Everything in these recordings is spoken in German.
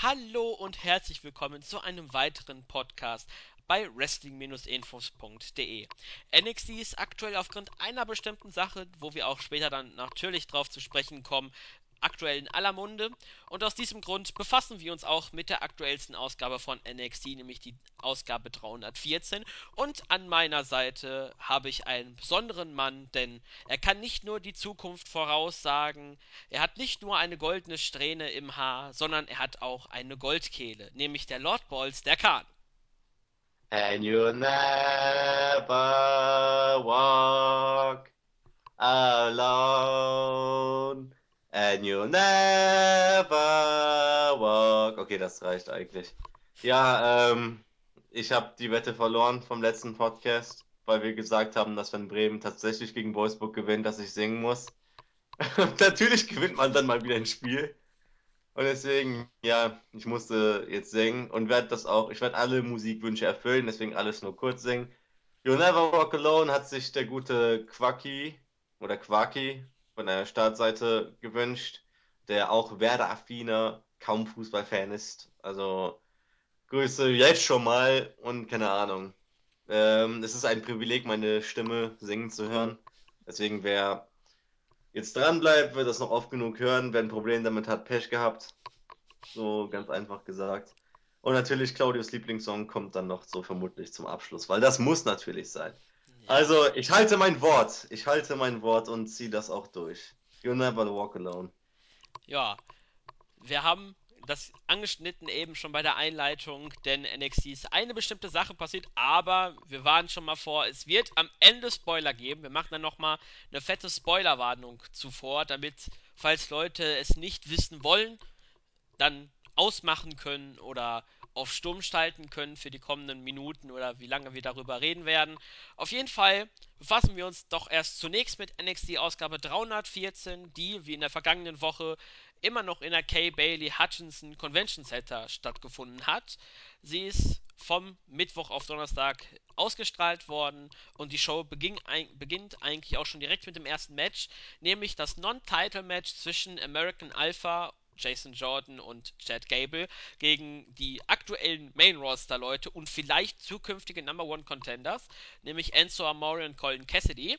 Hallo und herzlich willkommen zu einem weiteren Podcast bei wrestling-infos.de. NXT ist aktuell aufgrund einer bestimmten Sache, wo wir auch später dann natürlich drauf zu sprechen kommen, aktuell in aller Munde. Und aus diesem Grund befassen wir uns auch mit der aktuellsten Ausgabe von NXT, nämlich die Ausgabe 314. Und an meiner Seite habe ich einen besonderen Mann, denn er kann nicht nur die Zukunft voraussagen, er hat nicht nur eine goldene Strähne im Haar, sondern er hat auch eine Goldkehle, nämlich der Lord Balls, der Khan. And you'll never walk alone. And you'll never walk. Okay, das reicht eigentlich. Ja, ähm, ich habe die Wette verloren vom letzten Podcast, weil wir gesagt haben, dass wenn Bremen tatsächlich gegen Wolfsburg gewinnt, dass ich singen muss. Natürlich gewinnt man dann mal wieder ein Spiel. Und deswegen, ja, ich musste jetzt singen und werde das auch, ich werde alle Musikwünsche erfüllen, deswegen alles nur kurz singen. You'll Never Walk Alone hat sich der gute Quacky oder Quaki von der Startseite gewünscht, der auch Werder-affiner, kaum Fußballfan ist. Also Grüße jetzt schon mal und keine Ahnung. Ähm, es ist ein Privileg, meine Stimme singen zu hören. Deswegen, wer jetzt dran bleibt, wird das noch oft genug hören. Wer ein Problem damit hat, Pech gehabt. So ganz einfach gesagt. Und natürlich Claudius Lieblingssong kommt dann noch so vermutlich zum Abschluss, weil das muss natürlich sein. Also, ich halte mein Wort. Ich halte mein Wort und ziehe das auch durch. You never walk alone. Ja, wir haben das angeschnitten eben schon bei der Einleitung, denn NXT ist eine bestimmte Sache passiert, aber wir waren schon mal vor, es wird am Ende Spoiler geben. Wir machen dann nochmal eine fette Spoilerwarnung zuvor, damit, falls Leute es nicht wissen wollen, dann ausmachen können oder auf Sturm schalten können für die kommenden Minuten oder wie lange wir darüber reden werden. Auf jeden Fall befassen wir uns doch erst zunächst mit NXT Ausgabe 314, die wie in der vergangenen Woche immer noch in der Kay Bailey Hutchinson Convention Center stattgefunden hat. Sie ist vom Mittwoch auf Donnerstag ausgestrahlt worden und die Show beginn, ein, beginnt eigentlich auch schon direkt mit dem ersten Match, nämlich das Non-Title-Match zwischen American Alpha Jason Jordan und Chad Gable gegen die aktuellen Main-Roster-Leute und vielleicht zukünftige Number One Contenders, nämlich Enzo Amore und Colin Cassidy.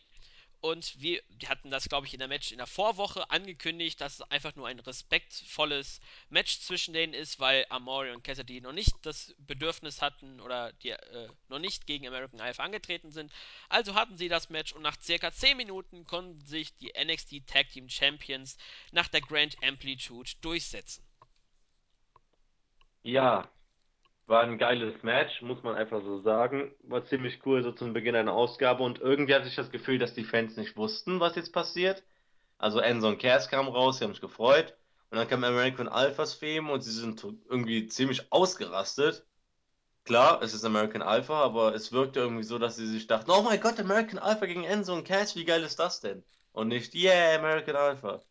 Und wir hatten das, glaube ich, in der Match in der Vorwoche angekündigt, dass es einfach nur ein respektvolles Match zwischen denen ist, weil Amore und Cassidy noch nicht das Bedürfnis hatten oder die äh, noch nicht gegen American Alpha angetreten sind. Also hatten sie das Match und nach circa 10 Minuten konnten sich die NXT Tag Team Champions nach der Grand Amplitude durchsetzen. Ja, war ein geiles Match, muss man einfach so sagen. War ziemlich cool so zum Beginn einer Ausgabe und irgendwie hatte ich das Gefühl, dass die Fans nicht wussten, was jetzt passiert. Also Enzo und Cass kamen raus, sie haben sich gefreut. Und dann kam American Alphas Theme und sie sind irgendwie ziemlich ausgerastet. Klar, es ist American Alpha, aber es wirkte irgendwie so, dass sie sich dachten, oh mein Gott, American Alpha gegen Enzo und Cass, wie geil ist das denn? Und nicht, yeah, American Alpha.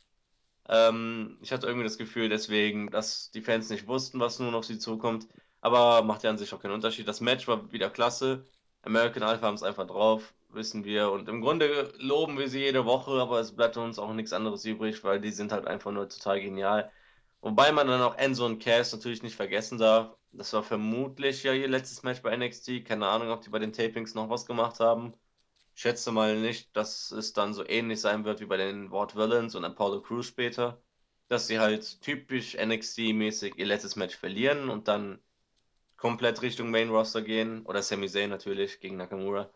Ähm, ich hatte irgendwie das Gefühl deswegen, dass die Fans nicht wussten, was nun auf sie zukommt. Aber macht ja an sich auch keinen Unterschied. Das Match war wieder klasse. American Alpha haben es einfach drauf, wissen wir. Und im Grunde loben wir sie jede Woche, aber es bleibt uns auch nichts anderes übrig, weil die sind halt einfach nur total genial. Wobei man dann auch Enzo und Cass natürlich nicht vergessen darf. Das war vermutlich ja ihr letztes Match bei NXT. Keine Ahnung, ob die bei den Tapings noch was gemacht haben. Ich schätze mal nicht, dass es dann so ähnlich sein wird wie bei den Ward Villains und Apollo Crews später. Dass sie halt typisch NXT-mäßig ihr letztes Match verlieren und dann komplett Richtung Main Roster gehen. Oder Sami Zayn natürlich gegen Nakamura.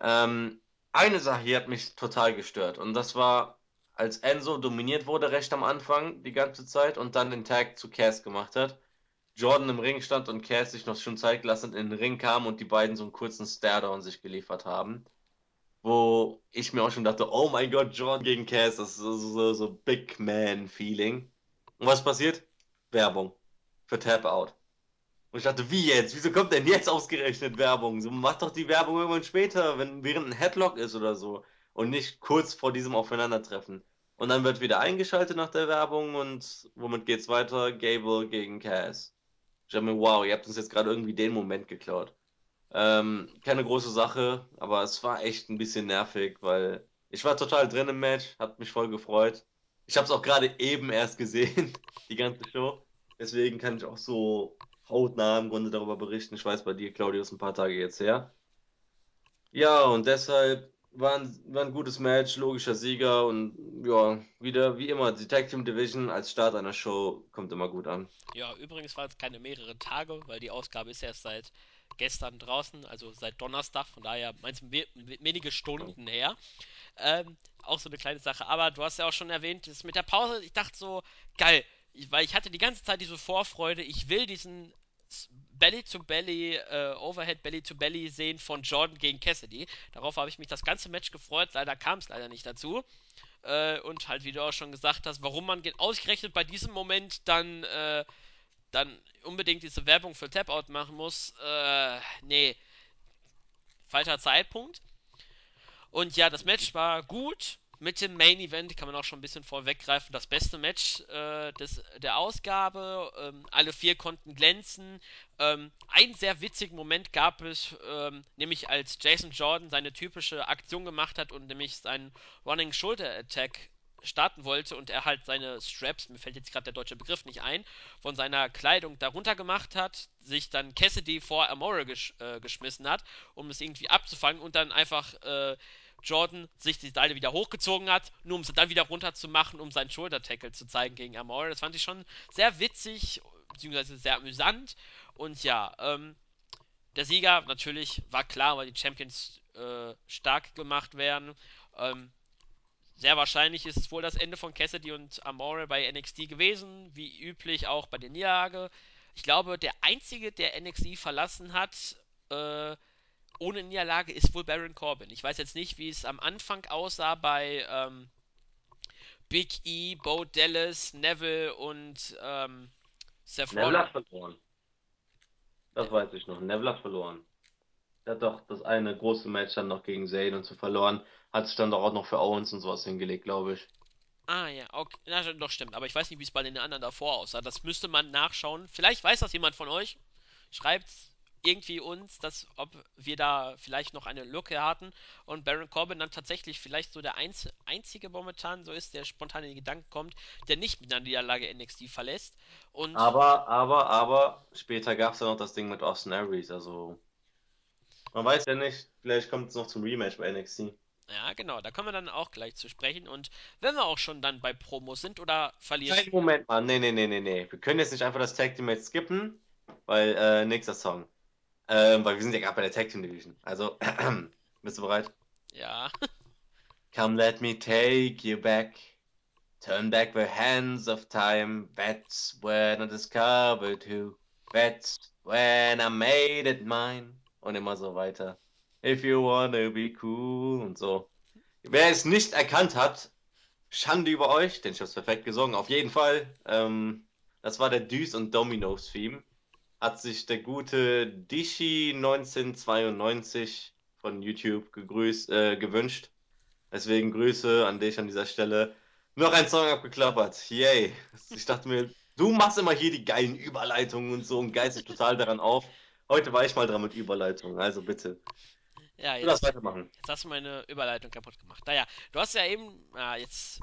Ähm, eine Sache hier hat mich total gestört. Und das war, als Enzo dominiert wurde, recht am Anfang, die ganze Zeit, und dann den Tag zu Cass gemacht hat. Jordan im Ring stand und Cass sich noch schon Zeit gelassen in den Ring kam und die beiden so einen kurzen Stare-Down sich geliefert haben. Wo ich mir auch schon dachte, oh mein Gott, Jordan gegen Cass, das ist so, so, so Big Man-Feeling. Und was passiert? Werbung. Für Tap Out. Und ich dachte, wie jetzt? Wieso kommt denn jetzt ausgerechnet Werbung? So, mach doch die Werbung irgendwann später, wenn während ein Headlock ist oder so. Und nicht kurz vor diesem Aufeinandertreffen. Und dann wird wieder eingeschaltet nach der Werbung und womit geht's weiter? Gable gegen Cass. Ich dachte mir, wow, ihr habt uns jetzt gerade irgendwie den Moment geklaut. Ähm, keine große Sache, aber es war echt ein bisschen nervig, weil ich war total drin im Match, hat mich voll gefreut. Ich habe es auch gerade eben erst gesehen, die ganze Show. Deswegen kann ich auch so hautnah im Grunde darüber berichten. Ich weiß bei dir, Claudius, ein paar Tage jetzt her. Ja, und deshalb war ein, war ein gutes Match, logischer Sieger und ja, wieder wie immer, Team Division als Start einer Show kommt immer gut an. Ja, übrigens waren es keine mehrere Tage, weil die Ausgabe ist erst seit gestern draußen, also seit Donnerstag, von daher meinst du wenige Stunden her. Ähm, auch so eine kleine Sache. Aber du hast ja auch schon erwähnt, das mit der Pause, ich dachte so, geil, weil ich hatte die ganze Zeit diese Vorfreude, ich will diesen Belly to Belly, äh, Overhead Belly to Belly sehen von Jordan gegen Cassidy. Darauf habe ich mich das ganze Match gefreut. Leider kam es leider nicht dazu. Äh, und halt, wie du auch schon gesagt hast, warum man ausgerechnet bei diesem Moment dann, äh, dann unbedingt diese Werbung für Tap-Out machen muss, äh, nee. Falscher Zeitpunkt. Und ja, das Match war gut. Mit dem Main Event kann man auch schon ein bisschen vorweggreifen. Das beste Match äh, des, der Ausgabe. Ähm, alle vier konnten glänzen. Ähm, einen sehr witzigen Moment gab es, ähm, nämlich als Jason Jordan seine typische Aktion gemacht hat und nämlich seinen Running Shoulder Attack starten wollte und er halt seine Straps, mir fällt jetzt gerade der deutsche Begriff nicht ein, von seiner Kleidung darunter gemacht hat, sich dann Cassidy vor Amore gesch äh, geschmissen hat, um es irgendwie abzufangen und dann einfach äh, Jordan sich die Seile wieder hochgezogen hat, nur um sie dann wieder runterzumachen, um seinen Shoulder-Tackle zu zeigen gegen Amore. Das fand ich schon sehr witzig, beziehungsweise sehr amüsant. Und ja, ähm, der Sieger natürlich war klar, weil die Champions äh, stark gemacht werden. Ähm, sehr wahrscheinlich ist es wohl das Ende von Cassidy und Amore bei NXT gewesen, wie üblich auch bei der Niederlage. Ich glaube, der einzige, der NXT verlassen hat, äh, ohne Niederlage ist wohl Baron Corbin. Ich weiß jetzt nicht, wie es am Anfang aussah bei ähm, Big E, Bo Dallas, Neville und ähm, Seth Neville hat verloren. Das ja. weiß ich noch. Neville hat verloren. Er hat doch das eine große Match dann noch gegen Zayn und so verloren. Hat sich dann doch auch noch für Owens und sowas hingelegt, glaube ich. Ah ja, okay. Na, doch stimmt. Aber ich weiß nicht, wie es bei den anderen davor aussah. Das müsste man nachschauen. Vielleicht weiß das jemand von euch. Schreibt's irgendwie uns, dass ob wir da vielleicht noch eine Lücke hatten und Baron Corbin dann tatsächlich vielleicht so der einz einzige momentan so ist, der spontan in den Gedanken kommt, der nicht mit einer Niederlage NXT verlässt. Und aber, aber, aber, später gab es ja noch das Ding mit Austin Aries, also man weiß ja nicht, vielleicht kommt es noch zum Rematch bei NXT. Ja, genau, da kommen wir dann auch gleich zu sprechen. Und wenn wir auch schon dann bei Promos sind oder verlieren. Moment mal, nee, nee, nee, nee, nee. Wir können jetzt nicht einfach das Tag Team skippen, weil, äh, nächster Song. Ähm, weil wir sind ja gerade bei der Tag Team Division. Also, bist du bereit? Ja. Come let me take you back. Turn back the hands of time. That's when I discovered who. That's when I made it mine. Und immer so weiter. If you wanna be cool und so. Wer es nicht erkannt hat, Schande über euch, denn ich hab's perfekt gesungen, auf jeden Fall. Ähm, das war der Düs und Dominoes Theme hat sich der gute Dishi 1992 von YouTube gegrüßt, äh, gewünscht. Deswegen Grüße an dich an dieser Stelle. Noch ein Song abgeklappert. Yay. Ich dachte mir, du machst immer hier die geilen Überleitungen und so und geist dich total daran auf. Heute war ich mal dran mit Überleitungen, also bitte. Ja, jetzt, jetzt hast du meine Überleitung kaputt gemacht. Naja, du hast ja eben, ah, jetzt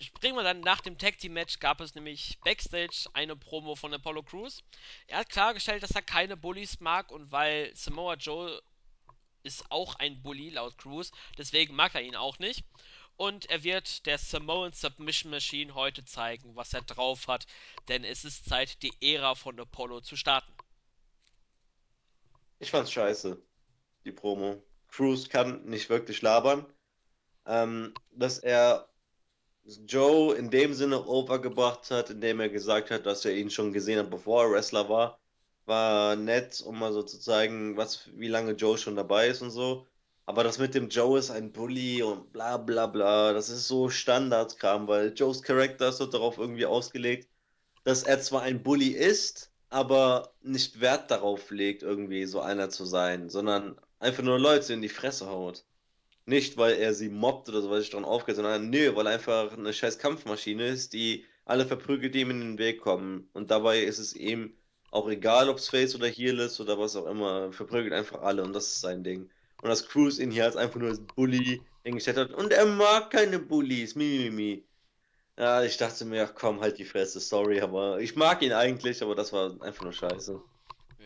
springen wir dann nach dem Tag Team Match gab es nämlich Backstage eine Promo von Apollo Crews. Er hat klargestellt, dass er keine Bullies mag und weil Samoa Joe ist auch ein Bully laut Crews, deswegen mag er ihn auch nicht. Und er wird der Samoan Submission Machine heute zeigen, was er drauf hat, denn es ist Zeit, die Ära von Apollo zu starten. Ich fand's scheiße, die Promo. Cruz kann nicht wirklich labern. Ähm, dass er Joe in dem Sinne overgebracht hat, indem er gesagt hat, dass er ihn schon gesehen hat, bevor er Wrestler war, war nett, um mal so zu zeigen, was, wie lange Joe schon dabei ist und so. Aber das mit dem Joe ist ein Bully und bla bla bla, das ist so Standardkram, weil Joes Charakter ist so darauf irgendwie ausgelegt, dass er zwar ein Bully ist, aber nicht Wert darauf legt, irgendwie so einer zu sein, sondern einfach nur Leute in die Fresse haut. Nicht, weil er sie mobbt oder so, weil sich daran aufgeht, sondern nö, weil er einfach eine scheiß Kampfmaschine ist, die alle verprügelt, die ihm in den Weg kommen. Und dabei ist es ihm auch egal, ob es Face oder Heal ist oder was auch immer, verprügelt einfach alle und das ist sein Ding. Und das Cruise ihn hier als einfach nur als Bully hingestellt hat. Und er mag keine Bullies, mimimi. Ja, ich dachte mir, ach komm, halt die Fresse, sorry, aber ich mag ihn eigentlich, aber das war einfach nur scheiße.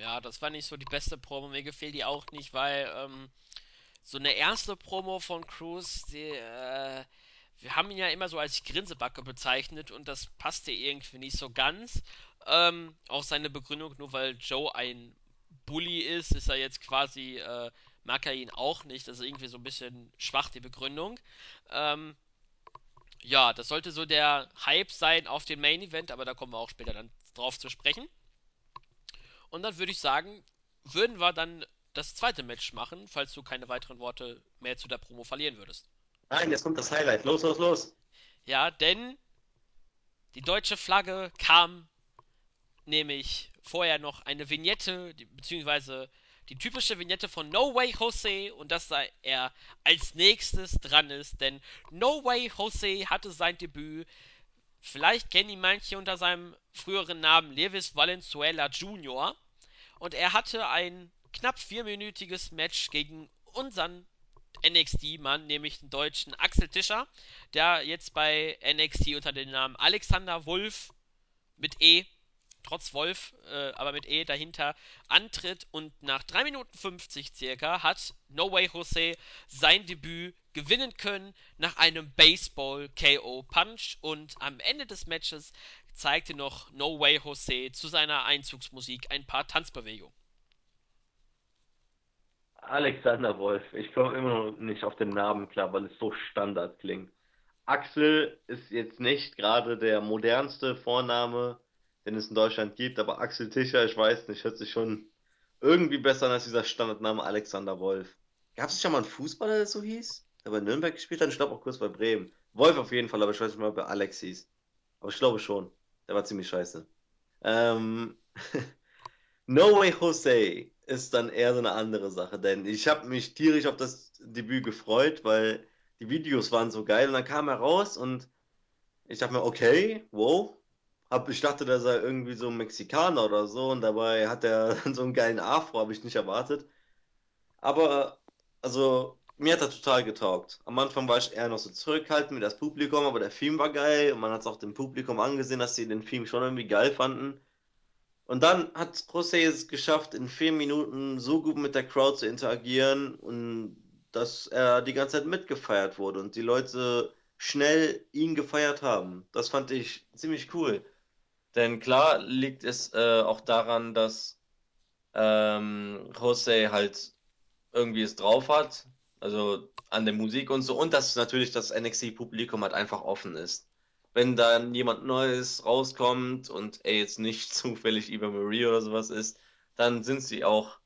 Ja, das war nicht so die beste Promo. Mir gefiel die auch nicht, weil ähm, so eine erste Promo von Cruz, die, äh, wir haben ihn ja immer so als Grinsebacke bezeichnet und das passte irgendwie nicht so ganz. Ähm, auch seine Begründung, nur weil Joe ein Bully ist, ist er jetzt quasi, äh, mag er ihn auch nicht. Das ist irgendwie so ein bisschen schwach, die Begründung. Ähm, ja, das sollte so der Hype sein auf den Main Event, aber da kommen wir auch später dann drauf zu sprechen. Und dann würde ich sagen, würden wir dann das zweite Match machen, falls du keine weiteren Worte mehr zu der Promo verlieren würdest. Nein, jetzt kommt das Highlight. Los, los, los. Ja, denn die deutsche Flagge kam nämlich vorher noch eine Vignette, die, beziehungsweise die typische Vignette von No Way Jose und dass er als nächstes dran ist, denn No Way Jose hatte sein Debüt. Vielleicht kennen ihn manche unter seinem früheren Namen Lewis Valenzuela Jr. Und er hatte ein knapp vierminütiges Match gegen unseren NXT-Mann, nämlich den deutschen Axel Tischer, der jetzt bei NXT unter dem Namen Alexander Wolf mit E trotz Wolf, äh, aber mit E dahinter, antritt und nach 3 Minuten 50 circa hat No Way Jose sein Debüt gewinnen können nach einem Baseball KO Punch und am Ende des Matches zeigte noch No Way Jose zu seiner Einzugsmusik ein paar Tanzbewegungen. Alexander Wolf. Ich komme immer noch nicht auf den Namen klar, weil es so Standard klingt. Axel ist jetzt nicht gerade der modernste Vorname, den es in Deutschland gibt, aber Axel Tischer, ich weiß nicht, hört sich schon irgendwie besser an als dieser Standardname Alexander Wolf. Gab es schon mal einen Fußballer, der so hieß? Der bei Nürnberg gespielt hat? Ich glaube auch kurz bei Bremen. Wolf auf jeden Fall, aber ich weiß nicht mal, ob er Alex hieß. Aber ich glaube schon. Der war ziemlich scheiße. Ähm, No Way Jose ist dann eher so eine andere Sache, denn ich habe mich tierisch auf das Debüt gefreut, weil die Videos waren so geil und dann kam er raus und ich dachte mir, okay, wow, hab, ich dachte, der sei irgendwie so ein Mexikaner oder so und dabei hat er so einen geilen Afro, habe ich nicht erwartet. Aber, also, mir hat er total getaugt. Am Anfang war ich eher noch so zurückhaltend mit das Publikum, aber der Film war geil und man hat es auch dem Publikum angesehen, dass sie den Film schon irgendwie geil fanden. Und dann hat José es geschafft, in vier Minuten so gut mit der Crowd zu interagieren und dass er die ganze Zeit mitgefeiert wurde und die Leute schnell ihn gefeiert haben. Das fand ich ziemlich cool. Denn klar liegt es äh, auch daran, dass ähm, Jose halt irgendwie es drauf hat, also an der Musik und so, und dass natürlich das NXT-Publikum halt einfach offen ist. Wenn dann jemand Neues rauskommt und er jetzt nicht zufällig Eva Marie oder sowas ist, dann sind sie auch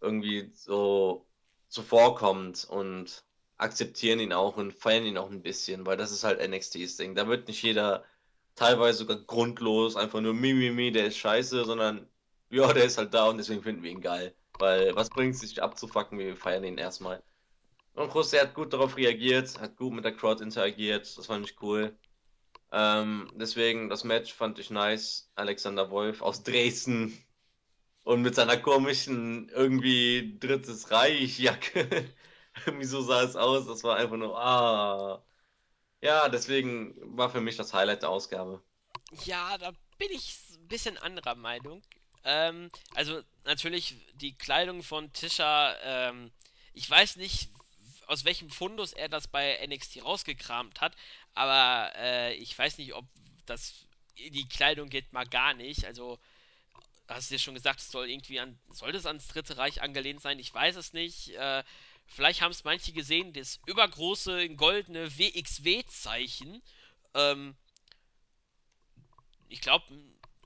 irgendwie so zuvorkommend und akzeptieren ihn auch und feiern ihn auch ein bisschen, weil das ist halt NXTs Ding. Da wird nicht jeder teilweise sogar grundlos einfach nur Mimimi, mi, mi, der ist scheiße, sondern ja, der ist halt da und deswegen finden wir ihn geil. Weil was bringt es sich abzufacken, wir feiern ihn erstmal. Und José hat gut darauf reagiert, hat gut mit der Crowd interagiert, das fand ich cool. Ähm, deswegen, das Match fand ich nice. Alexander Wolf aus Dresden und mit seiner komischen, irgendwie Drittes Reich-Jacke. Wieso sah es aus? Das war einfach nur, ah. Ja, deswegen war für mich das Highlight der Ausgabe. Ja, da bin ich ein bisschen anderer Meinung. Ähm, also natürlich die Kleidung von Tisha, ähm, ich weiß nicht, aus welchem Fundus er das bei NXT rausgekramt hat, aber äh, ich weiß nicht, ob das die Kleidung geht mal gar nicht. Also hast du ja schon gesagt, es soll irgendwie an, soll das ans Dritte Reich angelehnt sein? Ich weiß es nicht. Äh, vielleicht haben es manche gesehen, das übergroße goldene WXW-Zeichen. Ähm, ich glaube,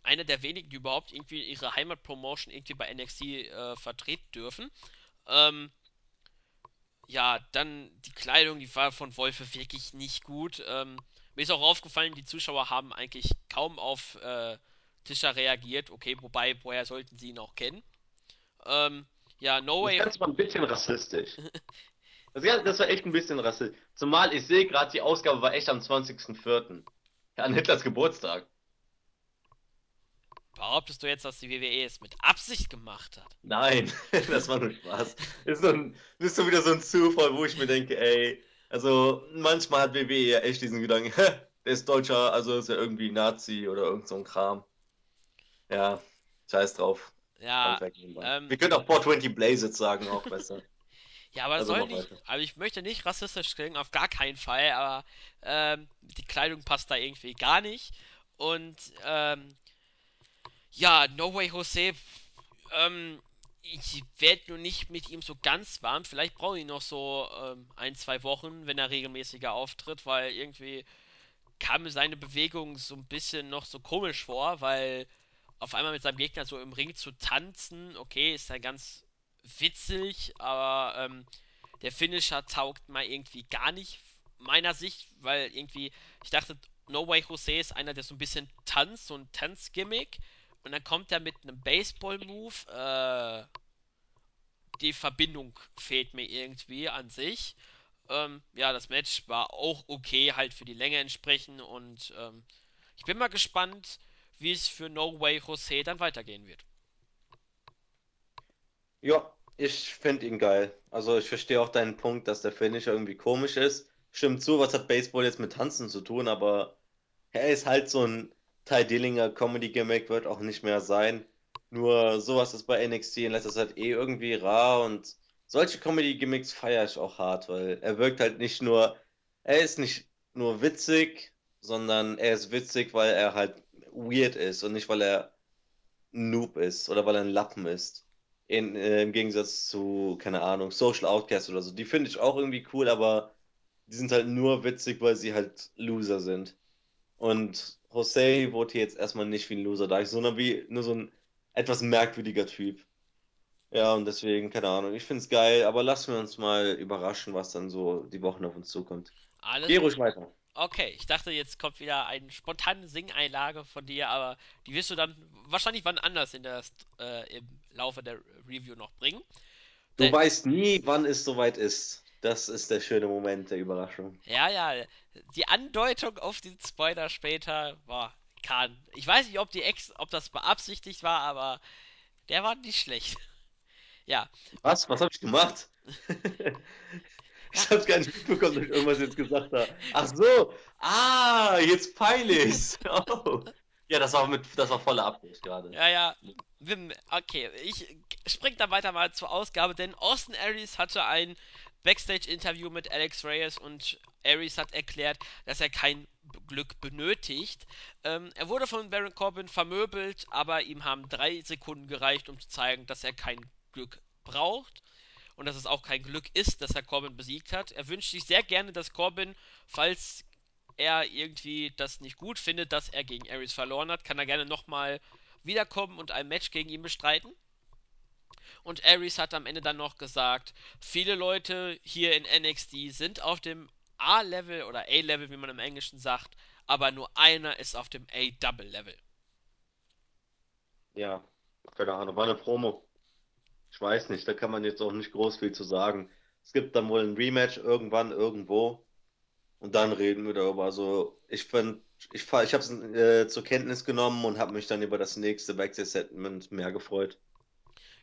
einer der wenigen, die überhaupt irgendwie ihre Heimatpromotion irgendwie bei NXT äh, vertreten dürfen. Ähm, ja, dann die Kleidung, die war von Wolfe wirklich nicht gut. Ähm, mir ist auch aufgefallen, die Zuschauer haben eigentlich kaum auf äh, Tischer reagiert. Okay, wobei, woher sollten sie ihn auch kennen? Ähm, ja, No Das Way. Ganze war ein bisschen rassistisch. Das, das war echt ein bisschen rassistisch. Zumal ich sehe gerade, die Ausgabe war echt am 20.04. An Hitlers Geburtstag. Behauptest du jetzt, dass die WWE es mit Absicht gemacht hat? Nein, das war nur Spaß. Ist so ein, ist so wieder so ein Zufall, wo ich mir denke, ey, also manchmal hat WWE ja echt diesen Gedanken, der ist Deutscher, also ist er irgendwie Nazi oder irgend so ein Kram. Ja, scheiß drauf. Ja, ähm, Wir können auch 420 Blaze sagen, auch besser. Ja, aber Also soll nicht. Also ich möchte nicht rassistisch klingen, auf gar keinen Fall, aber ähm, die Kleidung passt da irgendwie gar nicht. Und ähm, ja, No Way Jose, ähm, ich werde nur nicht mit ihm so ganz warm. Vielleicht brauche ich noch so ähm, ein, zwei Wochen, wenn er regelmäßiger auftritt, weil irgendwie kam mir seine Bewegung so ein bisschen noch so komisch vor, weil auf einmal mit seinem Gegner so im Ring zu tanzen, okay, ist ja ganz witzig, aber ähm, der Finisher taugt mal irgendwie gar nicht meiner Sicht, weil irgendwie, ich dachte, No Way Jose ist einer, der so ein bisschen tanzt, so ein Tanzgimmick. Und dann kommt er mit einem Baseball-Move. Äh, die Verbindung fehlt mir irgendwie an sich. Ähm, ja, das Match war auch okay, halt für die Länge entsprechend. Und ähm, ich bin mal gespannt, wie es für No Way Jose dann weitergehen wird. Ja, ich finde ihn geil. Also ich verstehe auch deinen Punkt, dass der Finish irgendwie komisch ist. Stimmt zu, was hat Baseball jetzt mit Tanzen zu tun, aber er ist halt so ein Ty Dillinger Comedy-Gimmick, wird auch nicht mehr sein. Nur sowas ist bei NXT in letzter Zeit eh irgendwie rar und solche Comedy-Gimmicks feiere ich auch hart, weil er wirkt halt nicht nur, er ist nicht nur witzig, sondern er ist witzig, weil er halt weird ist und nicht, weil er Noob ist oder weil er ein Lappen ist. In, äh, Im Gegensatz zu, keine Ahnung, Social Outcast oder so. Die finde ich auch irgendwie cool, aber die sind halt nur witzig, weil sie halt Loser sind. Und Jose wurde hier jetzt erstmal nicht wie ein Loser da, sondern wie nur so ein etwas merkwürdiger Typ. Ja, und deswegen, keine Ahnung, ich finde es geil, aber lassen wir uns mal überraschen, was dann so die Wochen auf uns zukommt. Geh Alles ruhig weiter. okay. Ich dachte, jetzt kommt wieder eine spontane Singeinlage von dir, aber die wirst du dann wahrscheinlich wann anders in der, äh, im Laufe der Review noch bringen. Du Denn, weißt nie, wann es soweit ist. Das ist der schöne Moment der Überraschung. ja, ja, die Andeutung auf den Spoiler später war kann. Ich weiß nicht, ob die Ex, ob das beabsichtigt war, aber der war nicht schlecht. Ja, Was? Was habe ich gemacht? Ich habe gar nicht mitbekommen, dass ich irgendwas jetzt gesagt habe. Ach so. Ah, jetzt peile ich's. Oh. Ja, das war mit, das war voller Absicht gerade. Ja, ja. Okay, ich spring dann weiter mal zur Ausgabe, denn Austin Aries hatte ein Backstage-Interview mit Alex Reyes und Aries hat erklärt, dass er kein Glück benötigt. Ähm, er wurde von Baron Corbin vermöbelt, aber ihm haben drei Sekunden gereicht, um zu zeigen, dass er kein Glück braucht und dass es auch kein Glück ist, dass er Corbin besiegt hat. Er wünscht sich sehr gerne, dass Corbin, falls er irgendwie das nicht gut findet, dass er gegen Aries verloren hat, kann er gerne nochmal wiederkommen und ein Match gegen ihn bestreiten. Und Aries hat am Ende dann noch gesagt, viele Leute hier in NXT sind auf dem A-Level oder A-Level, wie man im Englischen sagt, aber nur einer ist auf dem A-Double-Level. Ja, keine Ahnung, war eine Promo. Ich weiß nicht, da kann man jetzt auch nicht groß viel zu sagen. Es gibt dann wohl ein Rematch irgendwann, irgendwo. Und dann reden wir darüber. Also, ich fand, ich, ich habe es äh, zur Kenntnis genommen und habe mich dann über das nächste Backstage-Segment mehr gefreut.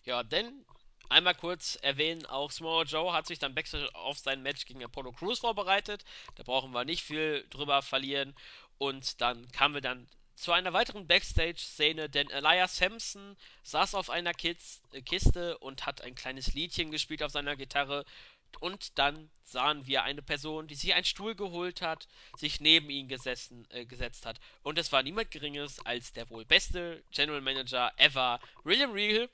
Ja, denn einmal kurz erwähnen, auch Samoa Joe hat sich dann Backstage auf sein Match gegen Apollo Crews vorbereitet. Da brauchen wir nicht viel drüber verlieren. Und dann kamen wir dann zu einer weiteren Backstage-Szene, denn Elias Sampson saß auf einer Kids äh, Kiste und hat ein kleines Liedchen gespielt auf seiner Gitarre. Und dann sahen wir eine Person, die sich einen Stuhl geholt hat, sich neben ihn gesessen, äh, gesetzt hat. Und es war niemand Geringeres als der wohl beste General Manager ever, William Regal,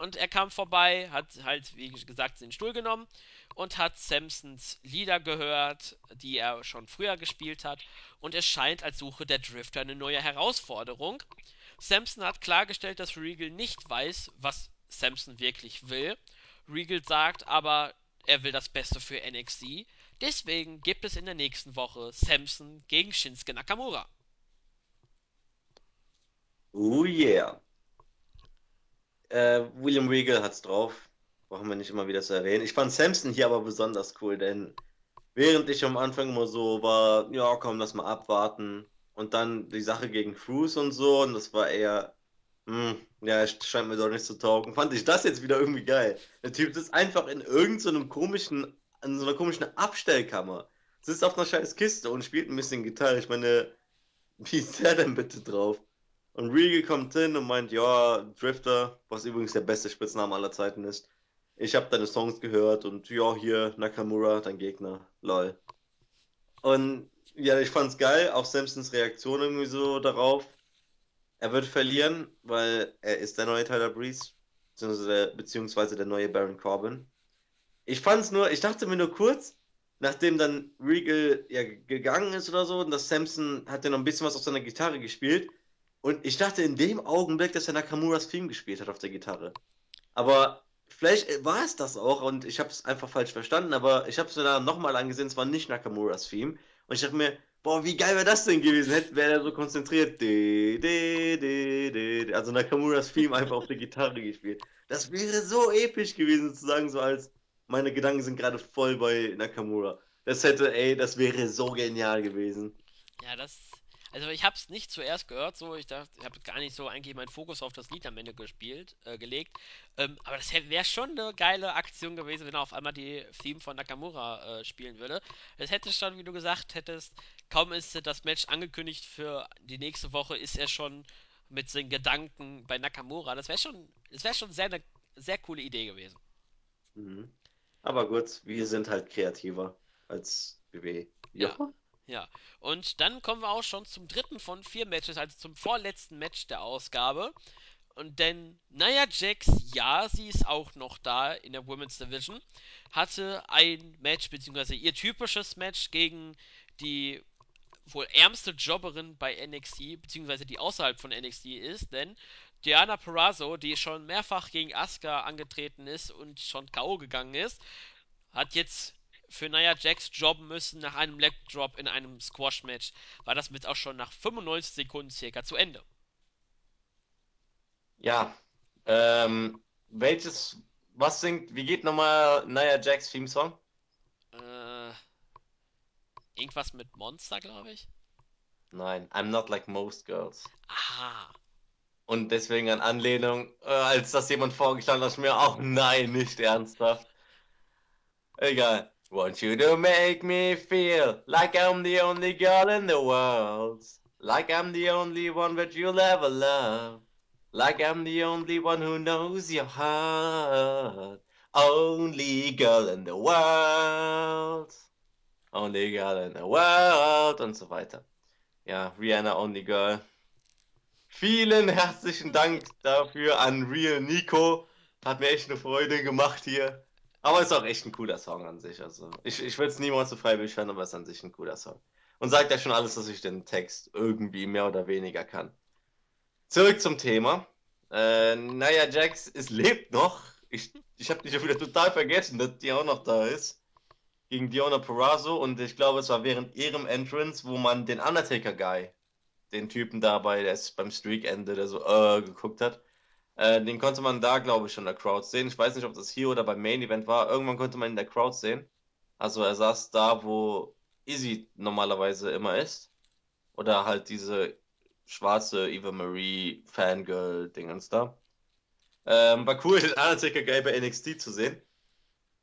und er kam vorbei, hat halt, wie gesagt, den Stuhl genommen und hat Samsons Lieder gehört, die er schon früher gespielt hat. Und es scheint, als suche der Drifter eine neue Herausforderung. Samson hat klargestellt, dass Regal nicht weiß, was Samson wirklich will. Regal sagt aber, er will das Beste für NXT. Deswegen gibt es in der nächsten Woche Samson gegen Shinsuke Nakamura. Oh yeah. Äh, William Regal hat's drauf. Brauchen wir nicht immer wieder zu erwähnen. Ich fand Samson hier aber besonders cool, denn während ich am Anfang immer so war, ja, komm, lass mal abwarten. Und dann die Sache gegen Cruz und so, und das war eher, hm, ja, scheint mir doch nicht zu taugen. Fand ich das jetzt wieder irgendwie geil. Der Typ ist einfach in irgendeinem so komischen, in so einer komischen Abstellkammer. sitzt auf einer scheiß Kiste und spielt ein bisschen Gitarre. Ich meine, wie ist der denn bitte drauf? Und Regal kommt hin und meint, ja, Drifter, was übrigens der beste Spitzname aller Zeiten ist. Ich habe deine Songs gehört und ja, hier Nakamura, dein Gegner, lol. Und ja, ich fand's geil, auch Simpsons Reaktion irgendwie so darauf. Er wird verlieren, weil er ist der neue Tyler Breeze, beziehungsweise der, beziehungsweise der neue Baron Corbin. Ich fand's nur, ich dachte mir nur kurz, nachdem dann Regal ja gegangen ist oder so, und das Samson hat ja noch ein bisschen was auf seiner Gitarre gespielt. Und ich dachte in dem Augenblick, dass er Nakamuras Theme gespielt hat auf der Gitarre. Aber vielleicht war es das auch und ich habe es einfach falsch verstanden, aber ich habe es mir dann nochmal angesehen, es war nicht Nakamuras Theme. Und ich dachte mir, boah, wie geil wäre das denn gewesen, wäre er so konzentriert. De, de, de. Also Nakamuras Theme einfach auf der Gitarre gespielt. Das wäre so episch gewesen, sozusagen, so als meine Gedanken sind gerade voll bei Nakamura. Das hätte, ey, das wäre so genial gewesen. Ja, das. Also ich habe es nicht zuerst gehört, so ich dachte, ich habe gar nicht so eigentlich meinen Fokus auf das Lied am Ende gespielt, äh, gelegt. Ähm, aber das wäre schon eine geile Aktion gewesen, wenn er auf einmal die Theme von Nakamura äh, spielen würde. Das hätte schon, wie du gesagt hättest, kaum ist das Match angekündigt für die nächste Woche, ist er schon mit seinen Gedanken bei Nakamura. Das wäre schon, das wäre schon sehr eine sehr coole Idee gewesen. Mhm. Aber gut, wir sind halt kreativer als BW. Ja, Ja. Ja. Und dann kommen wir auch schon zum dritten von vier Matches, also zum vorletzten Match der Ausgabe. Und denn Nia Jax, ja, sie ist auch noch da in der Women's Division, hatte ein Match, beziehungsweise ihr typisches Match gegen die wohl ärmste Jobberin bei NXT, beziehungsweise die außerhalb von NXT ist, denn Diana Perazzo, die schon mehrfach gegen Asuka angetreten ist und schon K.O. gegangen ist, hat jetzt für Nia Jax jobben müssen nach einem Leg Drop in einem Squash Match. War das mit auch schon nach 95 Sekunden circa zu Ende. Ja. Ähm, welches, was singt, wie geht nochmal Nia Jax Theme Song? Äh, irgendwas mit Monster, glaube ich. Nein, I'm not like most girls. Aha. Und deswegen an Anlehnung, äh, als das jemand vorgeschlagen hat, mir auch, nein, nicht ernsthaft. Egal. Want you to make me feel like I'm the only girl in the world. Like I'm the only one that you'll ever love. Like I'm the only one who knows your heart. Only girl in the world. Only girl in the world. Und so weiter. Ja, Rihanna Only Girl. Vielen herzlichen Dank dafür an Real Nico. Hat mir echt eine Freude gemacht hier. Aber ist auch echt ein cooler Song an sich. Also ich, ich würde es niemals so freiwillig hören, aber es ist an sich ein cooler Song. Und sagt ja schon alles, dass ich den Text irgendwie mehr oder weniger kann. Zurück zum Thema. Äh, Nia Jax, es lebt noch. Ich, ich habe dich ja wieder total vergessen, dass die auch noch da ist. Gegen Diona Purrazzo. Und ich glaube, es war während ihrem Entrance, wo man den Undertaker-Guy den Typen dabei, der ist beim Streak-Ende, der so äh, geguckt hat. Äh, den konnte man da, glaube ich, schon in der Crowd sehen. Ich weiß nicht, ob das hier oder beim Main Event war. Irgendwann konnte man in der Crowd sehen. Also er saß da, wo Izzy normalerweise immer ist. Oder halt diese schwarze Eva Marie Fangirl-Dingens da. Ähm, war cool, den Undertaker Guy bei NXT zu sehen.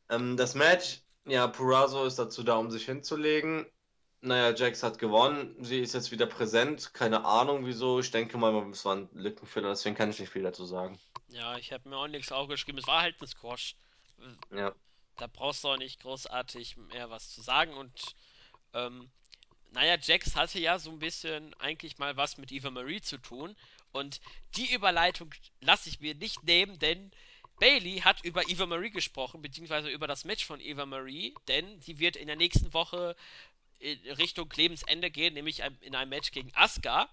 Ähm, das Match, ja, Purrazzo ist dazu da, um sich hinzulegen. Naja, Jax hat gewonnen. Sie ist jetzt wieder präsent. Keine Ahnung wieso. Ich denke mal, es war ein Lückenfüller, deswegen kann ich nicht viel dazu sagen. Ja, ich habe mir auch nichts aufgeschrieben. Es war halt ein Squash. Ja. Da brauchst du auch nicht großartig mehr was zu sagen. Und ähm, naja, Jax hatte ja so ein bisschen eigentlich mal was mit Eva Marie zu tun. Und die Überleitung lasse ich mir nicht nehmen, denn Bailey hat über Eva Marie gesprochen, beziehungsweise über das Match von Eva Marie, denn sie wird in der nächsten Woche Richtung Lebensende gehen, nämlich in einem Match gegen Asuka.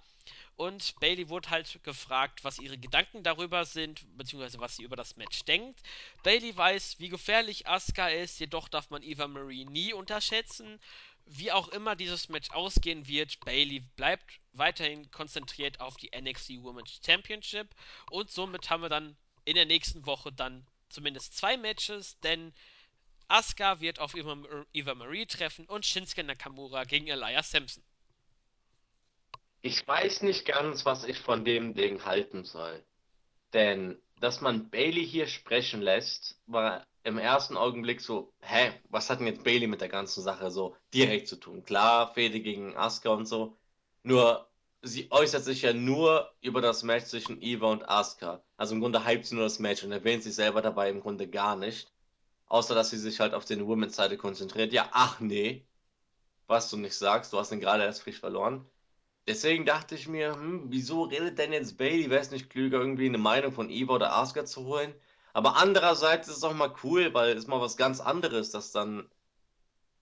Und Bailey wurde halt gefragt, was ihre Gedanken darüber sind, beziehungsweise was sie über das Match denkt. Bailey weiß, wie gefährlich Asuka ist, jedoch darf man Eva Marie nie unterschätzen. Wie auch immer dieses Match ausgehen wird, Bailey bleibt weiterhin konzentriert auf die NXT Women's Championship. Und somit haben wir dann in der nächsten Woche dann zumindest zwei Matches, denn Asuka wird auf Eva, Marie treffen und Shinsuke Nakamura gegen Elias Sampson. Ich weiß nicht ganz, was ich von dem Ding halten soll. Denn, dass man Bailey hier sprechen lässt, war im ersten Augenblick so, hä, was hat denn jetzt Bailey mit der ganzen Sache so direkt zu tun? Klar, Fehde gegen Asuka und so. Nur, sie äußert sich ja nur über das Match zwischen Eva und Asuka. Also im Grunde hypt sie nur das Match und erwähnt sich selber dabei im Grunde gar nicht. Außer, dass sie sich halt auf den Women's Seite konzentriert. Ja, ach nee, was du nicht sagst, du hast den gerade erst frisch verloren. Deswegen dachte ich mir, hm, wieso redet denn jetzt Bailey? Wäre es nicht klüger, irgendwie eine Meinung von Eva oder Asuka zu holen? Aber andererseits ist es auch mal cool, weil es mal was ganz anderes, dass dann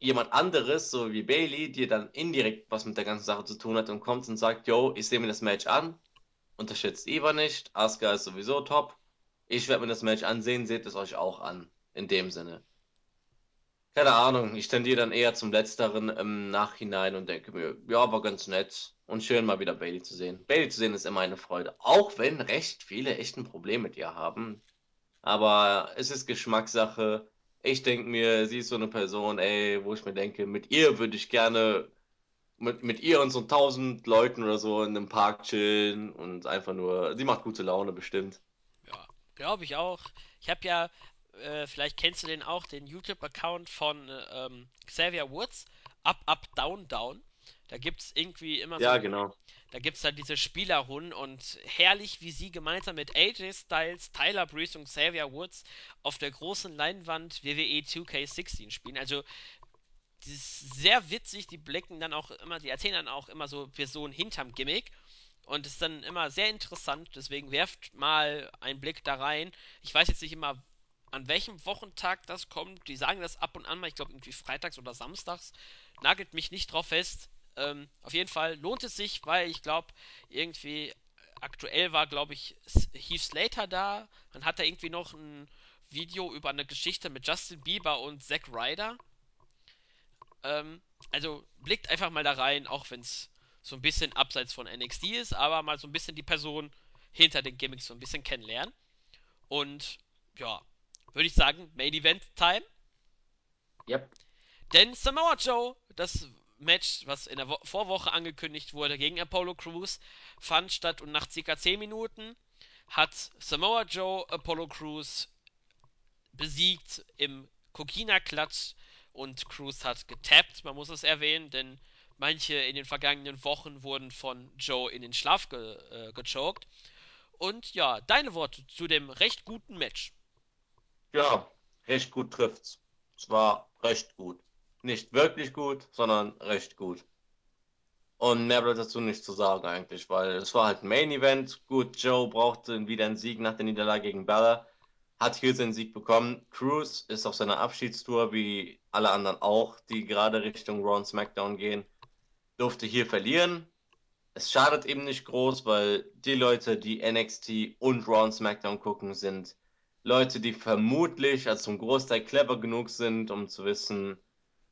jemand anderes, so wie Bailey, dir dann indirekt was mit der ganzen Sache zu tun hat und kommt und sagt, yo, ich sehe mir das Match an, unterschätzt Eva nicht, Asuka ist sowieso top, ich werde mir das Match ansehen, seht es euch auch an, in dem Sinne. Keine Ahnung, ich tendiere dann eher zum Letzteren im Nachhinein und denke mir, ja, war ganz nett und schön mal wieder Bailey zu sehen. Bailey zu sehen ist immer eine Freude, auch wenn recht viele echt ein Problem mit ihr haben. Aber es ist Geschmackssache. Ich denke mir, sie ist so eine Person, ey, wo ich mir denke, mit ihr würde ich gerne, mit, mit ihr und so tausend Leuten oder so in einem Park chillen und einfach nur, sie macht gute Laune bestimmt. Ja, glaube ich auch. Ich habe ja, äh, vielleicht kennst du den auch, den YouTube-Account von ähm, Xavier Woods, Up, Up, Down, Down. Da gibt es irgendwie immer Ja, so, genau. da gibt es halt diese Spielerrunden und herrlich, wie sie gemeinsam mit AJ Styles, Tyler Breeze und Xavier Woods auf der großen Leinwand WWE 2K16 spielen. Also, das ist sehr witzig, die blicken dann auch immer, die erzählen dann auch immer so Personen hinterm Gimmick und ist dann immer sehr interessant, deswegen werft mal einen Blick da rein. Ich weiß jetzt nicht immer, an welchem Wochentag das kommt. Die sagen das ab und an mal, ich glaube irgendwie freitags oder samstags. Nagelt mich nicht drauf fest. Ähm, auf jeden Fall lohnt es sich, weil ich glaube, irgendwie aktuell war, glaube ich, Heath Slater da. Dann hat er irgendwie noch ein Video über eine Geschichte mit Justin Bieber und Zack Ryder. Ähm, also blickt einfach mal da rein, auch wenn es so ein bisschen abseits von NXT ist, aber mal so ein bisschen die Person hinter den Gimmicks so ein bisschen kennenlernen. Und ja, würde ich sagen, Main Event Time. Yep. Denn Samoa Joe, das Match, was in der Wo Vorwoche angekündigt wurde gegen Apollo Crews, fand statt und nach ca. 10 Minuten hat Samoa Joe Apollo Crews besiegt im Kokina-Klatsch und Cruz hat getappt, man muss es erwähnen, denn manche in den vergangenen Wochen wurden von Joe in den Schlaf ge äh, gechoked. Und ja, deine Worte zu dem recht guten Match. Ja, recht gut trifft's. Es war recht gut. Nicht wirklich gut, sondern recht gut. Und mehr bleibt dazu nicht zu sagen eigentlich, weil es war halt ein Main Event. Gut, Joe brauchte wieder einen Sieg nach der Niederlage gegen Bella. Hat hier seinen Sieg bekommen. Cruz ist auf seiner Abschiedstour, wie alle anderen auch, die gerade Richtung Raw und SmackDown gehen. Durfte hier verlieren. Es schadet eben nicht groß, weil die Leute, die NXT und Raw und SmackDown gucken, sind Leute, die vermutlich, also zum Großteil clever genug sind, um zu wissen,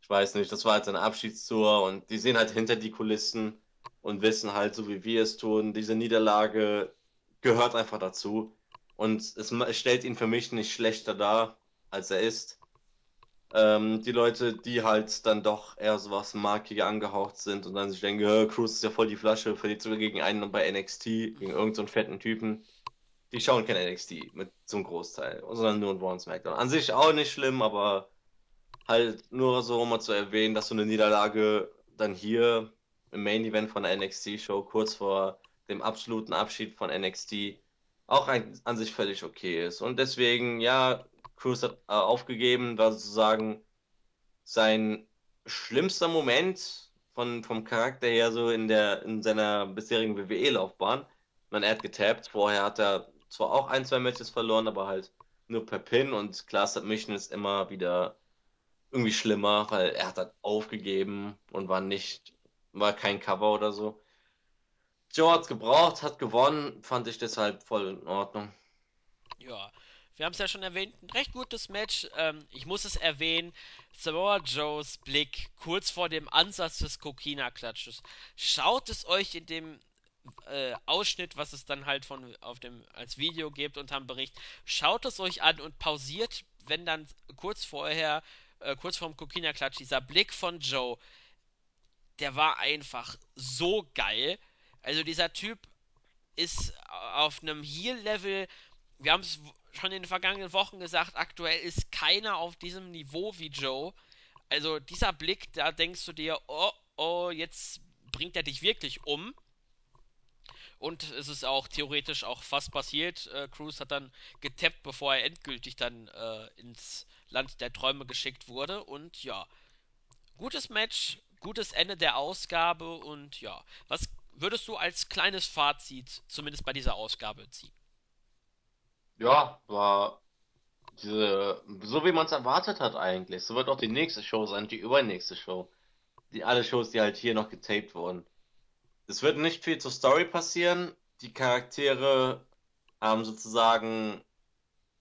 ich weiß nicht, das war halt seine Abschiedstour und die sehen halt hinter die Kulissen und wissen halt, so wie wir es tun, diese Niederlage gehört einfach dazu. Und es, stellt ihn für mich nicht schlechter dar, als er ist. Ähm, die Leute, die halt dann doch eher so was Markiger angehaucht sind und dann sich denken, Cruz ist ja voll die Flasche, verliert sogar gegen einen bei NXT, gegen irgendeinen so fetten Typen. Die schauen kein NXT mit zum Großteil, sondern nur ein Raw und SmackDown. An sich auch nicht schlimm, aber halt nur so, um mal zu erwähnen, dass so eine Niederlage dann hier im Main Event von der NXT-Show kurz vor dem absoluten Abschied von NXT auch ein, an sich völlig okay ist. Und deswegen, ja, Cruz hat äh, aufgegeben, war sozusagen sein schlimmster Moment von, vom Charakter her so in, der, in seiner bisherigen WWE-Laufbahn. Man, er hat getappt, vorher hat er zwar auch ein, zwei Matches verloren, aber halt nur per Pin und Class Submission ist immer wieder irgendwie schlimmer, weil er hat halt aufgegeben und war nicht, war kein Cover oder so. Joe hat's gebraucht, hat gewonnen, fand ich deshalb voll in Ordnung. Ja, wir haben es ja schon erwähnt, ein recht gutes Match. Ähm, ich muss es erwähnen, Samoa Joes Blick kurz vor dem Ansatz des Kokina-Klatsches. Schaut es euch in dem äh, Ausschnitt, was es dann halt von auf dem als Video gibt unterm Bericht, schaut es euch an und pausiert, wenn dann kurz vorher, äh, kurz vorm Kokina-Klatsch, dieser Blick von Joe, der war einfach so geil. Also dieser Typ ist auf einem Heal-Level. Wir haben es schon in den vergangenen Wochen gesagt, aktuell ist keiner auf diesem Niveau wie Joe. Also dieser Blick, da denkst du dir, oh, oh, jetzt bringt er dich wirklich um. Und es ist auch theoretisch auch fast passiert. Äh, Cruz hat dann getappt, bevor er endgültig dann äh, ins Land der Träume geschickt wurde. Und ja, gutes Match, gutes Ende der Ausgabe. Und ja, was würdest du als kleines Fazit zumindest bei dieser Ausgabe ziehen? Ja, war diese, so wie man es erwartet hat eigentlich. So wird auch die nächste Show sein, die übernächste Show. Die alle Shows, die halt hier noch getaped wurden. Es wird nicht viel zur Story passieren. Die Charaktere haben sozusagen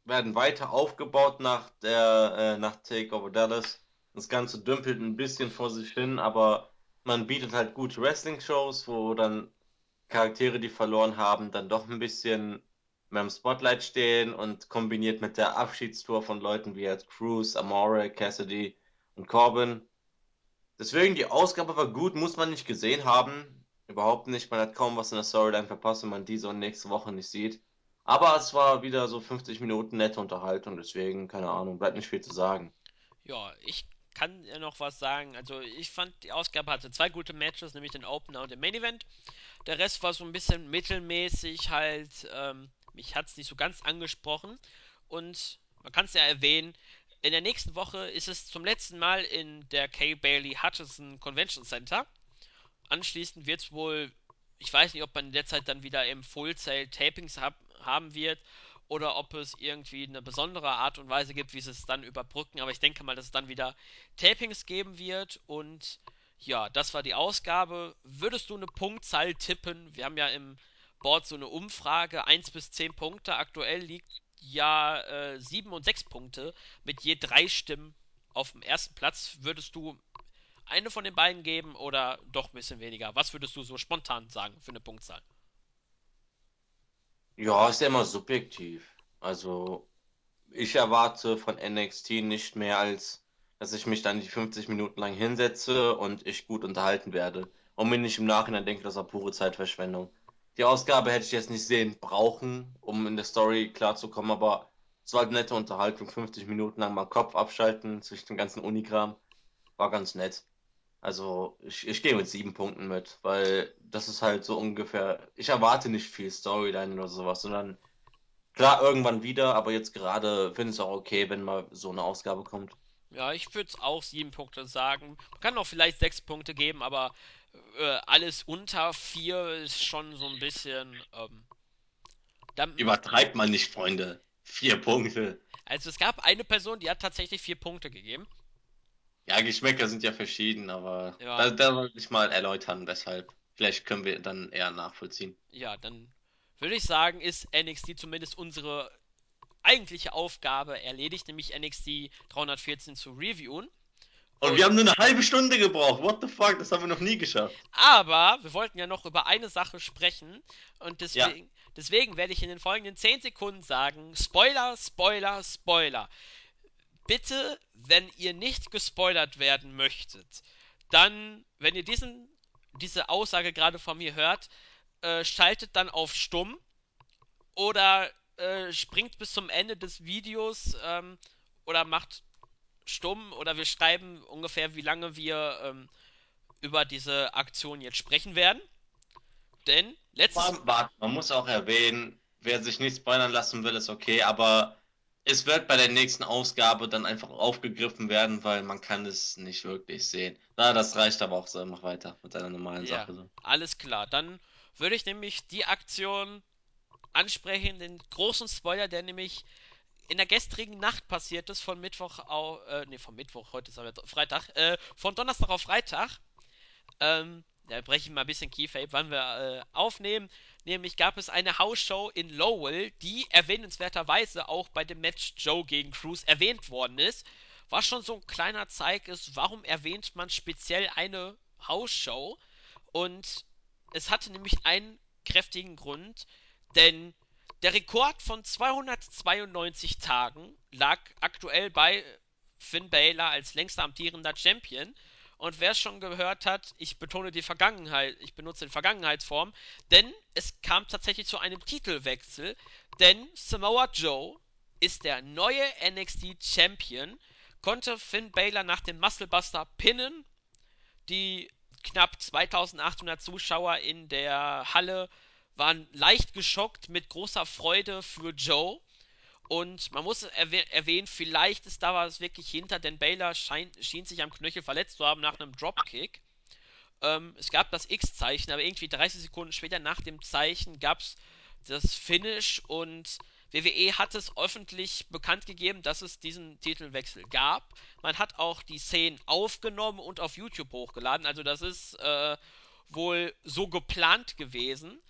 werden weiter aufgebaut nach der äh, nach Takeover Dallas. Das Ganze dümpelt ein bisschen vor sich hin, aber man bietet halt gute Wrestling-Shows, wo dann Charaktere, die verloren haben, dann doch ein bisschen mehr im Spotlight stehen und kombiniert mit der Abschiedstour von Leuten wie jetzt Cruz, Amore, Cassidy und Corbin. Deswegen, die Ausgabe war gut, muss man nicht gesehen haben. Überhaupt nicht. Man hat kaum was in der Storyline verpasst, wenn man diese und nächste Woche nicht sieht. Aber es war wieder so 50 Minuten nette Unterhaltung, deswegen, keine Ahnung, bleibt nicht viel zu sagen. Ja, ich kann ja noch was sagen. Also ich fand, die Ausgabe hatte zwei gute Matches, nämlich den Opener und den Main Event. Der Rest war so ein bisschen mittelmäßig halt. Ähm, mich hat es nicht so ganz angesprochen. Und man kann es ja erwähnen, in der nächsten Woche ist es zum letzten Mal in der Kay Bailey Hutchison Convention Center. Anschließend wird es wohl, ich weiß nicht, ob man in der Zeit dann wieder im Full Sail Tapings hab, haben wird oder ob es irgendwie eine besondere Art und Weise gibt, wie sie es dann überbrücken. Aber ich denke mal, dass es dann wieder Tapings geben wird. Und ja, das war die Ausgabe. Würdest du eine Punktzahl tippen? Wir haben ja im Board so eine Umfrage, 1 bis 10 Punkte. Aktuell liegt ja äh, 7 und 6 Punkte mit je drei Stimmen auf dem ersten Platz. Würdest du eine von den beiden geben oder doch ein bisschen weniger? Was würdest du so spontan sagen für eine Punktzahl? Ja, ist ja immer subjektiv. Also, ich erwarte von NXT nicht mehr als, dass ich mich dann die 50 Minuten lang hinsetze und ich gut unterhalten werde. Und mir nicht im Nachhinein denke, das war pure Zeitverschwendung. Die Ausgabe hätte ich jetzt nicht sehen brauchen, um in der Story klarzukommen, aber es war halt nette Unterhaltung, 50 Minuten lang mal Kopf abschalten zwischen dem ganzen Unikram. War ganz nett. Also ich, ich gehe mit sieben Punkten mit, weil das ist halt so ungefähr. Ich erwarte nicht viel Storyline oder sowas, sondern klar irgendwann wieder, aber jetzt gerade finde ich es auch okay, wenn mal so eine Ausgabe kommt. Ja, ich würde auch sieben Punkte sagen. Man kann auch vielleicht sechs Punkte geben, aber äh, alles unter vier ist schon so ein bisschen. Ähm, dann, Übertreibt man nicht, Freunde. Vier Punkte. also es gab eine Person, die hat tatsächlich vier Punkte gegeben. Ja, Geschmäcker sind ja verschieden, aber Ja, da, da wollte ich mal erläutern, weshalb. Vielleicht können wir dann eher nachvollziehen. ja, dann würde ich sagen, ist NXT zumindest unsere eigentliche Aufgabe erledigt, nämlich NXT 314 zu reviewen. Und wir haben nur eine halbe Stunde gebraucht. What the fuck? Das haben wir noch nie geschafft. aber wir wollten ja noch über eine Sache sprechen und Ja, deswegen deswegen werde ich in den folgenden 10 Sekunden sagen, Spoiler, Spoiler, Spoiler. Bitte, wenn ihr nicht gespoilert werden möchtet, dann, wenn ihr diesen diese Aussage gerade von mir hört, äh, schaltet dann auf stumm oder äh, springt bis zum Ende des Videos ähm, oder macht stumm oder wir schreiben ungefähr, wie lange wir ähm, über diese Aktion jetzt sprechen werden. Denn letztes. warte, man muss auch erwähnen, wer sich nicht spoilern lassen will, ist okay, aber es wird bei der nächsten Ausgabe dann einfach aufgegriffen werden, weil man kann es nicht wirklich sehen. Na, das reicht aber auch so, mach weiter mit deiner normalen Ja, Sache so. alles klar. Dann würde ich nämlich die Aktion ansprechen, den großen Spoiler, der nämlich in der gestrigen Nacht passiert ist, von Mittwoch auf. Äh, nee, von Mittwoch, heute ist aber Freitag. Äh, von Donnerstag auf Freitag. Ähm, da breche ich mal ein bisschen Keyfape, wann wir äh, aufnehmen. Nämlich gab es eine Hausshow in Lowell, die erwähnenswerterweise auch bei dem Match Joe gegen Cruz erwähnt worden ist. Was schon so ein kleiner Zeig ist, warum erwähnt man speziell eine Hausshow? Und es hatte nämlich einen kräftigen Grund, denn der Rekord von 292 Tagen lag aktuell bei Finn Balor als längster amtierender Champion. Und wer es schon gehört hat, ich betone die Vergangenheit, ich benutze die Vergangenheitsform, denn es kam tatsächlich zu einem Titelwechsel, denn Samoa Joe ist der neue NXT Champion, konnte Finn Balor nach dem Musclebuster pinnen. Die knapp 2800 Zuschauer in der Halle waren leicht geschockt mit großer Freude für Joe. Und man muss erwäh erwähnen, vielleicht ist da was wirklich hinter, denn Baylor scheint, schien sich am Knöchel verletzt zu haben nach einem Dropkick. Ähm, es gab das X-Zeichen, aber irgendwie 30 Sekunden später nach dem Zeichen gab es das Finish und WWE hat es öffentlich bekannt gegeben, dass es diesen Titelwechsel gab. Man hat auch die Szenen aufgenommen und auf YouTube hochgeladen. Also das ist äh, wohl so geplant gewesen.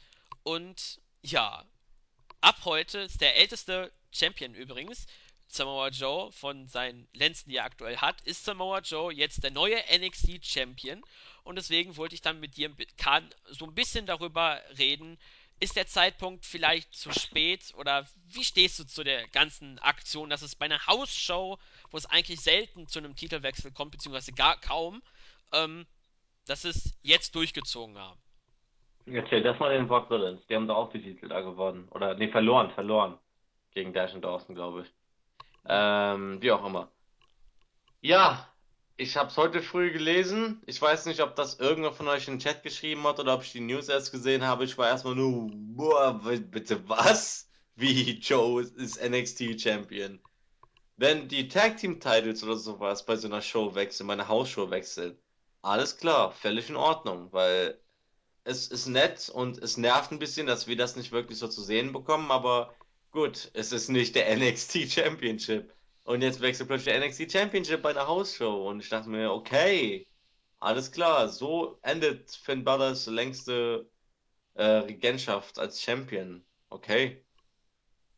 Und ja, ab heute ist der älteste Champion übrigens, Samoa Joe von seinen Lenzen, die er aktuell hat, ist Samoa Joe jetzt der neue NXT Champion. Und deswegen wollte ich dann mit dir so ein bisschen darüber reden, ist der Zeitpunkt vielleicht zu spät oder wie stehst du zu der ganzen Aktion, dass es bei einer Hausshow, wo es eigentlich selten zu einem Titelwechsel kommt, beziehungsweise gar kaum, ähm, dass es jetzt durchgezogen haben? Erzähl das mal den Villains. Die haben da auch die Titel da gewonnen. Oder, nee, verloren, verloren. Gegen Dash und Dawson, glaube ich. Ähm, wie auch immer. Ja, ich habe es heute früh gelesen. Ich weiß nicht, ob das irgendwer von euch in den Chat geschrieben hat oder ob ich die News erst gesehen habe. Ich war erstmal nur, boah, bitte was? Wie Joe ist NXT Champion. Wenn die Tag Team Titles oder sowas bei so einer Show wechseln, bei einer Hausshow wechseln, alles klar, völlig in Ordnung, weil es ist nett und es nervt ein bisschen, dass wir das nicht wirklich so zu sehen bekommen, aber gut, es ist nicht der NXT Championship. Und jetzt wechselt plötzlich der NXT Championship bei einer Hausshow. Und ich dachte mir, okay, alles klar, so endet Finn Balor's längste äh, Regentschaft als Champion. Okay.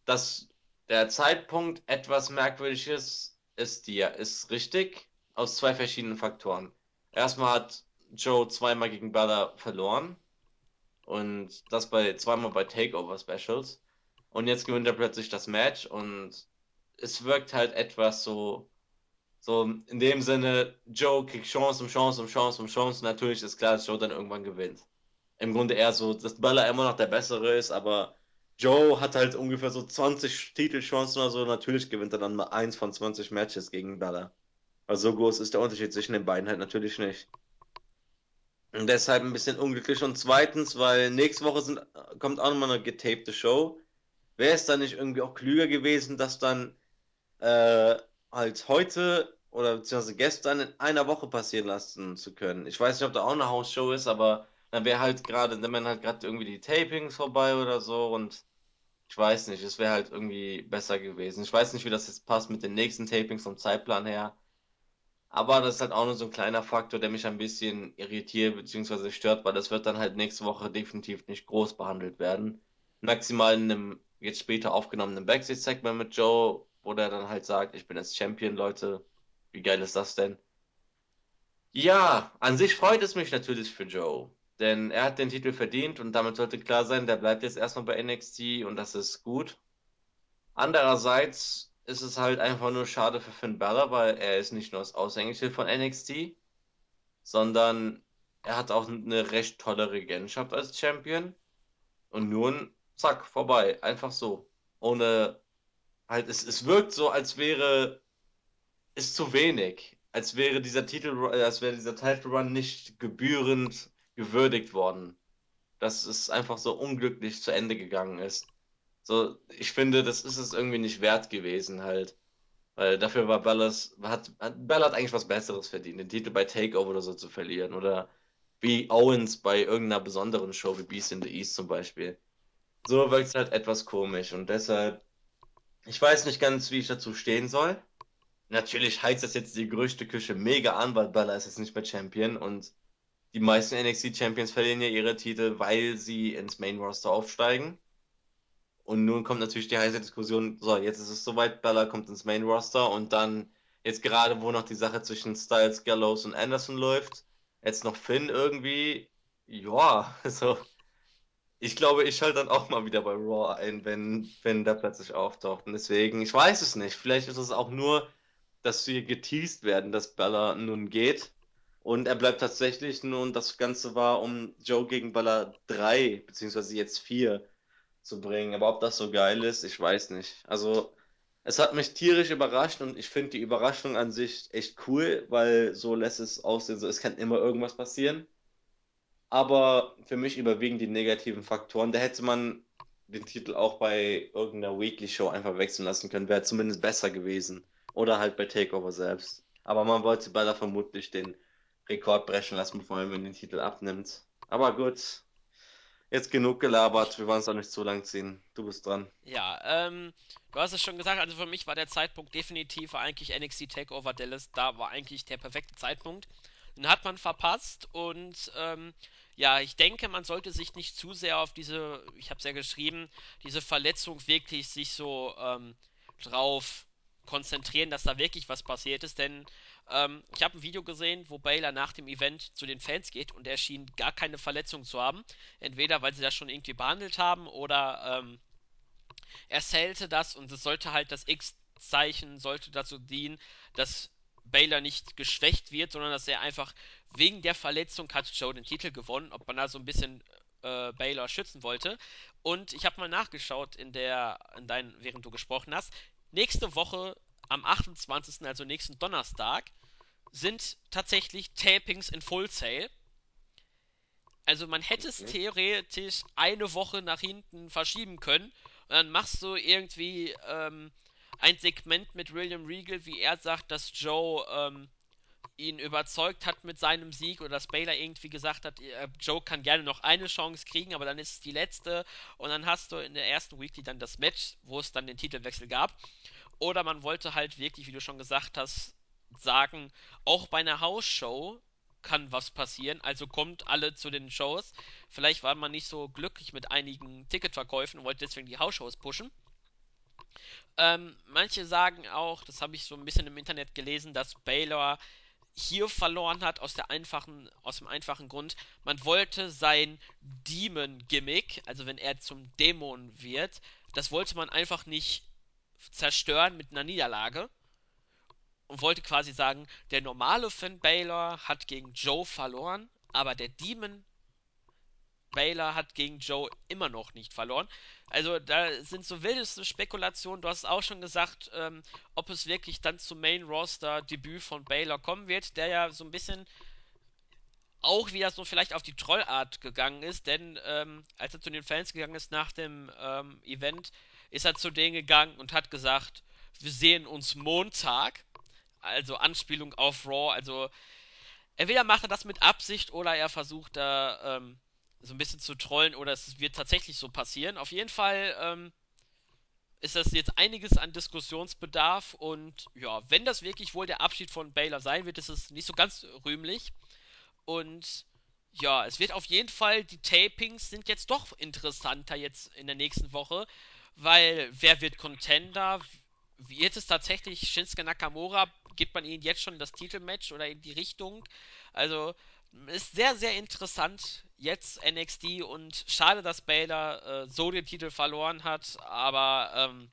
Dass der Zeitpunkt etwas merkwürdig ist, ist, die, ist richtig, aus zwei verschiedenen Faktoren. Erstmal hat Joe zweimal gegen Balor verloren. Und das bei zweimal bei Takeover Specials. Und jetzt gewinnt er plötzlich das Match und es wirkt halt etwas so, so in dem Sinne, Joe kriegt Chance um Chance um Chance um Chance. Natürlich ist klar, dass Joe dann irgendwann gewinnt. Im Grunde eher so, dass Bella immer noch der Bessere ist, aber Joe hat halt ungefähr so 20 Titelchancen oder so. Natürlich gewinnt er dann mal eins von 20 Matches gegen Bella. Also so groß ist der Unterschied zwischen den beiden halt natürlich nicht. Und deshalb ein bisschen unglücklich. Und zweitens, weil nächste Woche sind, kommt auch nochmal eine getapte Show. Wäre es dann nicht irgendwie auch klüger gewesen, das dann äh, halt heute oder beziehungsweise gestern in einer Woche passieren lassen zu können? Ich weiß nicht, ob da auch eine Hausshow ist, aber dann wäre halt gerade, dann wären halt gerade irgendwie die Tapings vorbei oder so und ich weiß nicht, es wäre halt irgendwie besser gewesen. Ich weiß nicht, wie das jetzt passt mit den nächsten Tapings vom Zeitplan her. Aber das ist halt auch nur so ein kleiner Faktor, der mich ein bisschen irritiert bzw. stört, weil das wird dann halt nächste Woche definitiv nicht groß behandelt werden. Maximal in einem jetzt später aufgenommenen Backstage-Segment mit Joe, wo der dann halt sagt, ich bin jetzt Champion, Leute. Wie geil ist das denn? Ja, an sich freut es mich natürlich für Joe, denn er hat den Titel verdient und damit sollte klar sein, der bleibt jetzt erstmal bei NXT und das ist gut. Andererseits ist es halt einfach nur schade für Finn Balor, weil er ist nicht nur das Aushängeschild von NXT, sondern er hat auch eine recht tolle Regentschaft als Champion. Und nun, zack, vorbei. Einfach so. Ohne, halt, es, es wirkt so, als wäre es zu wenig. Als wäre dieser Titel, als wäre dieser Title Run nicht gebührend gewürdigt worden. Dass es einfach so unglücklich zu Ende gegangen ist. So, ich finde, das ist es irgendwie nicht wert gewesen halt. Weil dafür war Ballas, hat, hat Bella hat eigentlich was Besseres verdient, den Titel bei Takeover oder so zu verlieren. Oder wie Owens bei irgendeiner besonderen Show wie Beast in the East zum Beispiel. So wirkt es halt etwas komisch und deshalb, ich weiß nicht ganz, wie ich dazu stehen soll. Natürlich heizt das jetzt die Gerüchteküche mega an, weil Bella ist jetzt nicht mehr Champion und die meisten NXT Champions verlieren ja ihre Titel, weil sie ins Main Roster aufsteigen. Und nun kommt natürlich die heiße Diskussion, so, jetzt ist es soweit, Bella kommt ins Main Roster und dann, jetzt gerade, wo noch die Sache zwischen Styles, Gallows und Anderson läuft, jetzt noch Finn irgendwie, ja, also, ich glaube, ich schalte dann auch mal wieder bei Raw ein, wenn, wenn der plötzlich auftaucht. Und deswegen, ich weiß es nicht, vielleicht ist es auch nur, dass wir geteased werden, dass Bella nun geht. Und er bleibt tatsächlich nun, das Ganze war um Joe gegen Bella 3, beziehungsweise jetzt 4 zu bringen. Aber ob das so geil ist, ich weiß nicht. Also, Es hat mich tierisch überrascht und ich finde die Überraschung an sich echt cool, weil so lässt es aussehen, so es kann immer irgendwas passieren. Aber für mich überwiegen die negativen Faktoren. Da hätte man den Titel auch bei irgendeiner Weekly Show einfach wechseln lassen können, wäre zumindest besser gewesen. Oder halt bei Takeover selbst. Aber man wollte Bella vermutlich den Rekord brechen lassen, bevor man den Titel abnimmt. Aber gut, jetzt genug gelabert. Wir wollen es auch nicht zu lang ziehen. Du bist dran. Ja, ähm, du hast es schon gesagt, also für mich war der Zeitpunkt definitiv eigentlich NXT Takeover Dallas, da war eigentlich der perfekte Zeitpunkt. Den hat man verpasst und ähm, ja, ich denke, man sollte sich nicht zu sehr auf diese, ich habe es ja geschrieben, diese Verletzung wirklich sich so ähm, drauf konzentrieren, dass da wirklich was passiert ist, denn ähm, ich habe ein Video gesehen, wo Baylor nach dem Event zu den Fans geht und er schien gar keine Verletzung zu haben. Entweder weil sie das schon irgendwie behandelt haben oder ähm, er zählte das und es sollte halt das X-Zeichen sollte dazu dienen, dass Baylor nicht geschwächt wird, sondern dass er einfach wegen der Verletzung hat Joe den Titel gewonnen, ob man da so ein bisschen äh, Baylor schützen wollte. Und ich habe mal nachgeschaut in der, in dein, während du gesprochen hast. Nächste Woche am 28., also nächsten Donnerstag, sind tatsächlich Tapings in Full Sail. Also man hätte es theoretisch eine Woche nach hinten verschieben können. Und dann machst du irgendwie ähm, ein Segment mit William Regal, wie er sagt, dass Joe ähm, ihn überzeugt hat mit seinem Sieg oder dass Baylor irgendwie gesagt hat, äh, Joe kann gerne noch eine Chance kriegen, aber dann ist es die letzte. Und dann hast du in der ersten Weekly dann das Match, wo es dann den Titelwechsel gab. Oder man wollte halt wirklich, wie du schon gesagt hast, sagen, auch bei einer Hausshow kann was passieren, also kommt alle zu den Shows. Vielleicht war man nicht so glücklich mit einigen Ticketverkäufen und wollte deswegen die Hausshows pushen. Ähm, manche sagen auch, das habe ich so ein bisschen im Internet gelesen, dass Baylor hier verloren hat aus der einfachen, aus dem einfachen Grund, man wollte sein Demon-Gimmick, also wenn er zum Dämon wird, das wollte man einfach nicht zerstören mit einer Niederlage und wollte quasi sagen, der normale Finn Balor hat gegen Joe verloren, aber der Demon Baylor hat gegen Joe immer noch nicht verloren. Also da sind so wildeste Spekulationen. Du hast auch schon gesagt, ähm, ob es wirklich dann zum Main Roster Debüt von Baylor kommen wird, der ja so ein bisschen auch wieder so vielleicht auf die Trollart gegangen ist, denn ähm, als er zu den Fans gegangen ist nach dem ähm, Event, ist er zu denen gegangen und hat gesagt, wir sehen uns Montag. Also Anspielung auf Raw. Also entweder macht er das mit Absicht oder er versucht da ähm, so ein bisschen zu trollen oder es wird tatsächlich so passieren. Auf jeden Fall ähm, ist das jetzt einiges an Diskussionsbedarf und ja, wenn das wirklich wohl der Abschied von Baylor sein wird, ist es nicht so ganz rühmlich. Und ja, es wird auf jeden Fall, die Tapings sind jetzt doch interessanter jetzt in der nächsten Woche, weil wer wird Contender? Wird es tatsächlich Shinsuke Nakamura? Gibt man ihnen jetzt schon das Titelmatch oder in die Richtung? Also ist sehr, sehr interessant jetzt NXT und schade, dass Baylor äh, so den Titel verloren hat, aber ähm,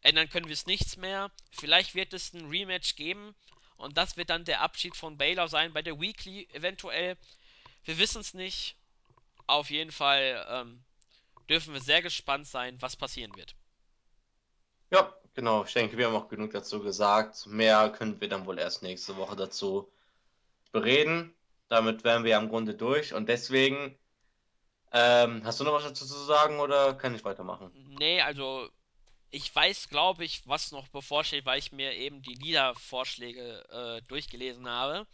ändern können wir es nichts mehr. Vielleicht wird es ein Rematch geben und das wird dann der Abschied von Baylor sein bei der Weekly eventuell. Wir wissen es nicht. Auf jeden Fall ähm, dürfen wir sehr gespannt sein, was passieren wird. Ja, genau. Ich denke, wir haben auch genug dazu gesagt. Mehr können wir dann wohl erst nächste Woche dazu bereden. Damit wären wir ja im Grunde durch. Und deswegen, ähm, hast du noch was dazu zu sagen oder kann ich weitermachen? Nee, also ich weiß, glaube ich, was noch bevorsteht, weil ich mir eben die Liedervorschläge äh, durchgelesen habe.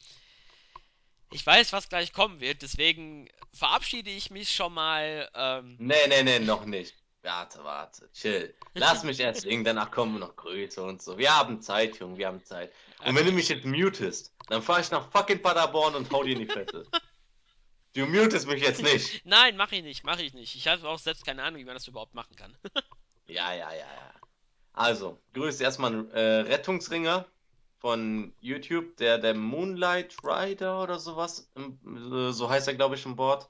Ich weiß, was gleich kommen wird, deswegen verabschiede ich mich schon mal. Ähm, Nee, nee, nee, noch nicht. Warte, warte, chill. Lass mich erst singen, danach kommen noch Grüße und so. Wir haben Zeit, Junge, wir haben Zeit. Und wenn du okay. mich jetzt mutest, dann fahr ich nach fucking Paderborn und hau dir in die Fresse. Du mutest mich jetzt nicht. Nein, mache ich nicht, mache ich nicht. Ich habe auch selbst keine Ahnung, wie man das überhaupt machen kann. Ja, ja, ja, ja. Also, grüße erstmal einen äh, Rettungsringer von YouTube, der der Moonlight Rider oder sowas, äh, so heißt er glaube ich im Board.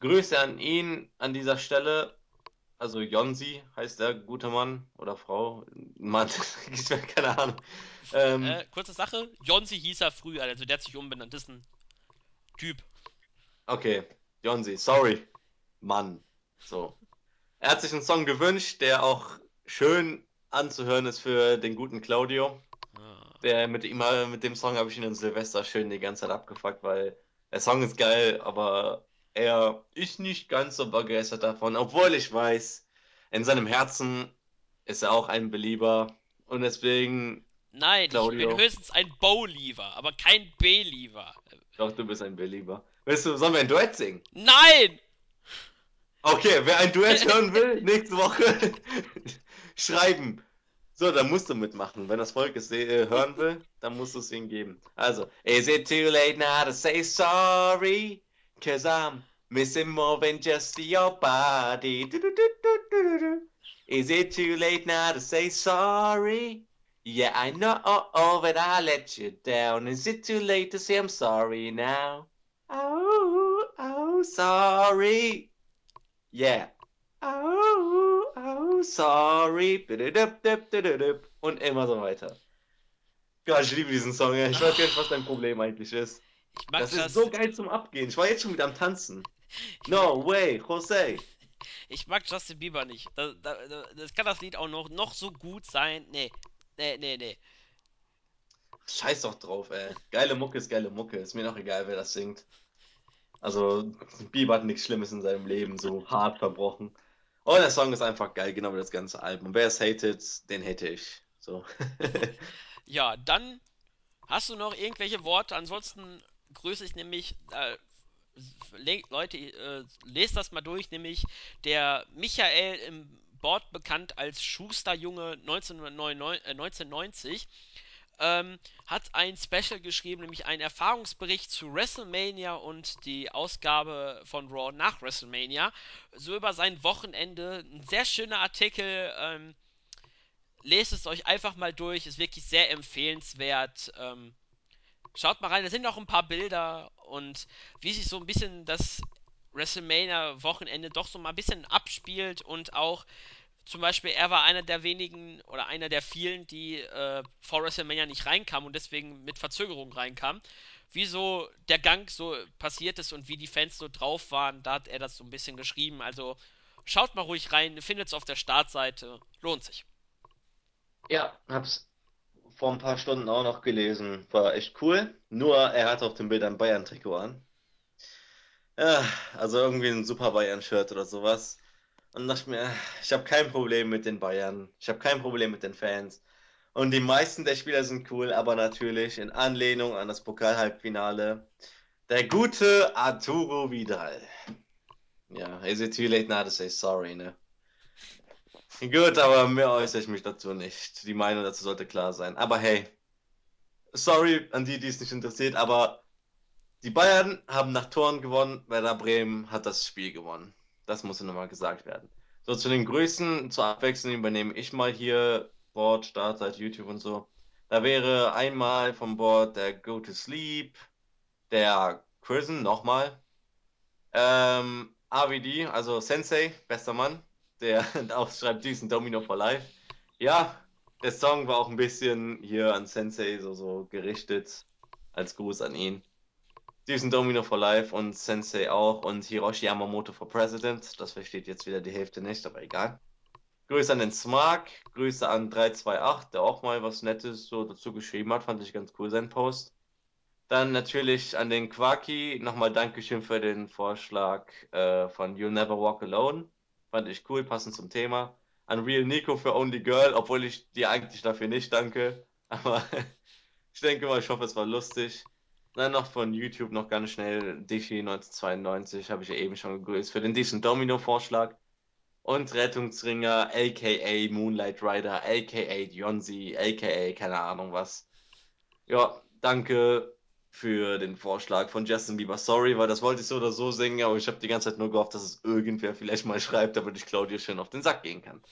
Grüße an ihn an dieser Stelle. Also Jonsi heißt der gute Mann oder Frau. Mann, ich mir keine Ahnung. Ähm, äh, kurze Sache, Jonsi hieß er früher, also der hat sich umbenannt, ist ein Typ. Okay, Jonsi, sorry. Mann. So. Er hat sich einen Song gewünscht, der auch schön anzuhören ist für den guten Claudio. Ah. Der, mit, ihm, äh, mit dem Song habe ich ihn in Silvester schön die ganze Zeit abgefuckt, weil der Song ist geil, aber er ist nicht ganz so begeistert davon, obwohl ich weiß, in seinem Herzen ist er auch ein Belieber und deswegen. Nein, Claudio, ich bin höchstens ein Believer, aber kein Belieber. Doch, du bist ein Belieber. Willst du, sollen wir ein Duett singen? Nein! Okay, wer ein Duett hören will, nächste Woche schreiben. So, dann musst du mitmachen. Wenn das Volk es äh, hören will, dann musst du es ihnen geben. Also, is it too late now to say sorry? Cause I'm missing more than just your body. Du, du, du, is it too late now to say sorry? Yeah, I know oh, oh that I let you down. Is it too late to say I'm sorry now? Oh, oh, sorry. Yeah. Oh oh, sorry. Und immer so weiter. Gott, ich liebe diesen Song. Ich weiß gar nicht, was dein Problem eigentlich ist. das, ist so geil zum Abgehen. Ich war jetzt schon wieder am Tanzen. No way, Jose. Ich mag Justin Bieber nicht. Das, das, das, kann das Lied auch noch, noch so gut sein. Nee, nee, nee, nee. Scheiß doch drauf, ey. Geile Mucke ist geile Mucke. Ist mir noch egal, wer das singt. Also, Bieber hat nichts Schlimmes in seinem Leben so hart verbrochen. Und der Song ist einfach geil, genau wie das ganze Album. Wer es hatet, den hate ich. So. Ja, dann hast du noch irgendwelche Worte. Ansonsten grüße ich nämlich äh, le Leute, äh, lest das mal durch, nämlich der Michael im Board bekannt als Schusterjunge 1999, äh, 1990 ähm, hat ein Special geschrieben, nämlich einen Erfahrungsbericht zu WrestleMania und die Ausgabe von Raw nach WrestleMania. So über sein Wochenende. Ein sehr schöner Artikel. Ähm, lest es euch einfach mal durch. Ist wirklich sehr empfehlenswert. Ähm, schaut mal rein. Da sind noch ein paar Bilder und wie sich so ein bisschen das WrestleMania-Wochenende doch so mal ein bisschen abspielt und auch zum Beispiel, er war einer der wenigen oder einer der vielen, die äh, vor WrestleMania nicht reinkamen und deswegen mit Verzögerung reinkamen. Wie so der Gang so passiert ist und wie die Fans so drauf waren, da hat er das so ein bisschen geschrieben. Also schaut mal ruhig rein, findet es auf der Startseite, lohnt sich. Ja, hab's vor ein paar Stunden auch noch gelesen. War echt cool. Nur er hat auf dem Bild ein Bayern-Trikot an. Ja, also irgendwie ein Super Bayern-Shirt oder sowas. Und dachte mir, ich habe kein Problem mit den Bayern. Ich habe kein Problem mit den Fans. Und die meisten der Spieler sind cool, aber natürlich in Anlehnung an das Pokal-Halbfinale. Der gute Arturo Vidal. Ja, is it too late now to say sorry, ne? Gut, aber mehr äußere ich mich dazu nicht. Die Meinung dazu sollte klar sein. Aber hey, sorry an die, die es nicht interessiert, aber die Bayern haben nach Toren gewonnen, Werder Bremen hat das Spiel gewonnen. Das muss nochmal gesagt werden. So, zu den Größen, zur Abwechslung übernehme ich mal hier Board, Startseite, YouTube und so. Da wäre einmal vom Board der Go to Sleep, der Prison, nochmal. Ähm, AVD, also Sensei, bester Mann, der auch schreibt diesen Domino for Life. Ja, der Song war auch ein bisschen hier an Sensei so, so gerichtet, als Gruß an ihn. Diesen Domino for Life und Sensei auch und Hiroshi Yamamoto for President. Das versteht jetzt wieder die Hälfte nicht, aber egal. Grüße an den Smark, Grüße an 328, der auch mal was Nettes so dazu geschrieben hat. Fand ich ganz cool, sein Post. Dann natürlich an den Quaki nochmal Dankeschön für den Vorschlag äh, von You'll Never Walk Alone. Fand ich cool, passend zum Thema. An Real Nico für Only Girl, obwohl ich dir eigentlich dafür nicht danke. Aber ich denke mal, ich hoffe, es war lustig. Dann noch von YouTube noch ganz schnell Dishi 1992, habe ich ja eben schon gegrüßt, für den Decent Domino Vorschlag. Und Rettungsringer, aka Moonlight Rider, aka Dionzi, aka keine Ahnung was. Ja, danke für den Vorschlag von Justin Bieber. Sorry, weil das wollte ich so oder so singen, aber ich habe die ganze Zeit nur gehofft, dass es irgendwer vielleicht mal schreibt, damit ich Claudia schön auf den Sack gehen kann.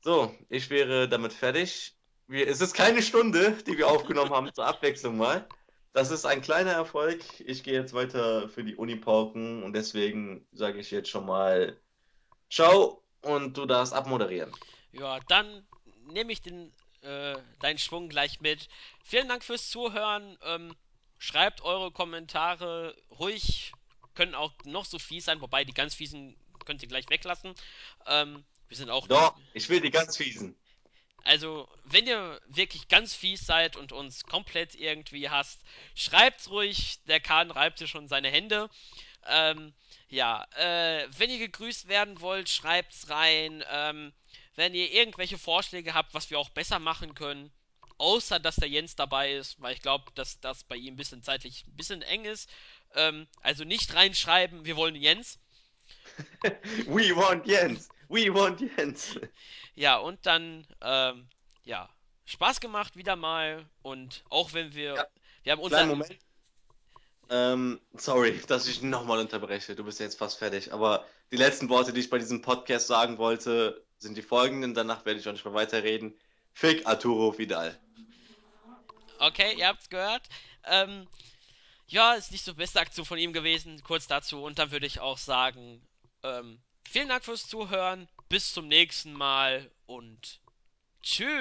So, ich wäre damit fertig. Wir, es ist keine Stunde, die wir aufgenommen haben, zur Abwechslung mal. Das ist ein kleiner Erfolg. Ich gehe jetzt weiter für die Uni pauken und deswegen sage ich jetzt schon mal Ciao und du darfst abmoderieren. Ja, dann nehme ich den, äh, deinen Schwung gleich mit. Vielen Dank fürs Zuhören. Ähm, schreibt eure Kommentare ruhig. Können auch noch so fies sein, wobei die ganz fiesen könnt ihr gleich weglassen. Ähm, wir sind auch. Doch, ich will die ganz fiesen. Also, wenn ihr wirklich ganz fies seid und uns komplett irgendwie hasst, schreibt's ruhig. Der Kahn reibt sich schon seine Hände. Ähm, ja, äh, wenn ihr gegrüßt werden wollt, schreibt's rein. Ähm, wenn ihr irgendwelche Vorschläge habt, was wir auch besser machen können, außer dass der Jens dabei ist, weil ich glaube, dass das bei ihm ein bisschen zeitlich ein bisschen eng ist. Ähm, also nicht reinschreiben, wir wollen Jens. We want Jens! We want Jens! Ja, und dann, ähm, ja, Spaß gemacht wieder mal. Und auch wenn wir, Ja, wir haben kleinen unser, Moment. Ähm, sorry, dass ich nochmal unterbreche. Du bist jetzt fast fertig. Aber die letzten Worte, die ich bei diesem Podcast sagen wollte, sind die folgenden. Danach werde ich auch nicht mehr weiterreden. Fick Arturo Vidal. okay, ihr habt's gehört. Ähm, ja, ist nicht so beste Aktion von ihm gewesen, kurz dazu. Und dann würde ich auch sagen, ähm, vielen Dank fürs Zuhören. Bis zum nächsten Mal und tschüss.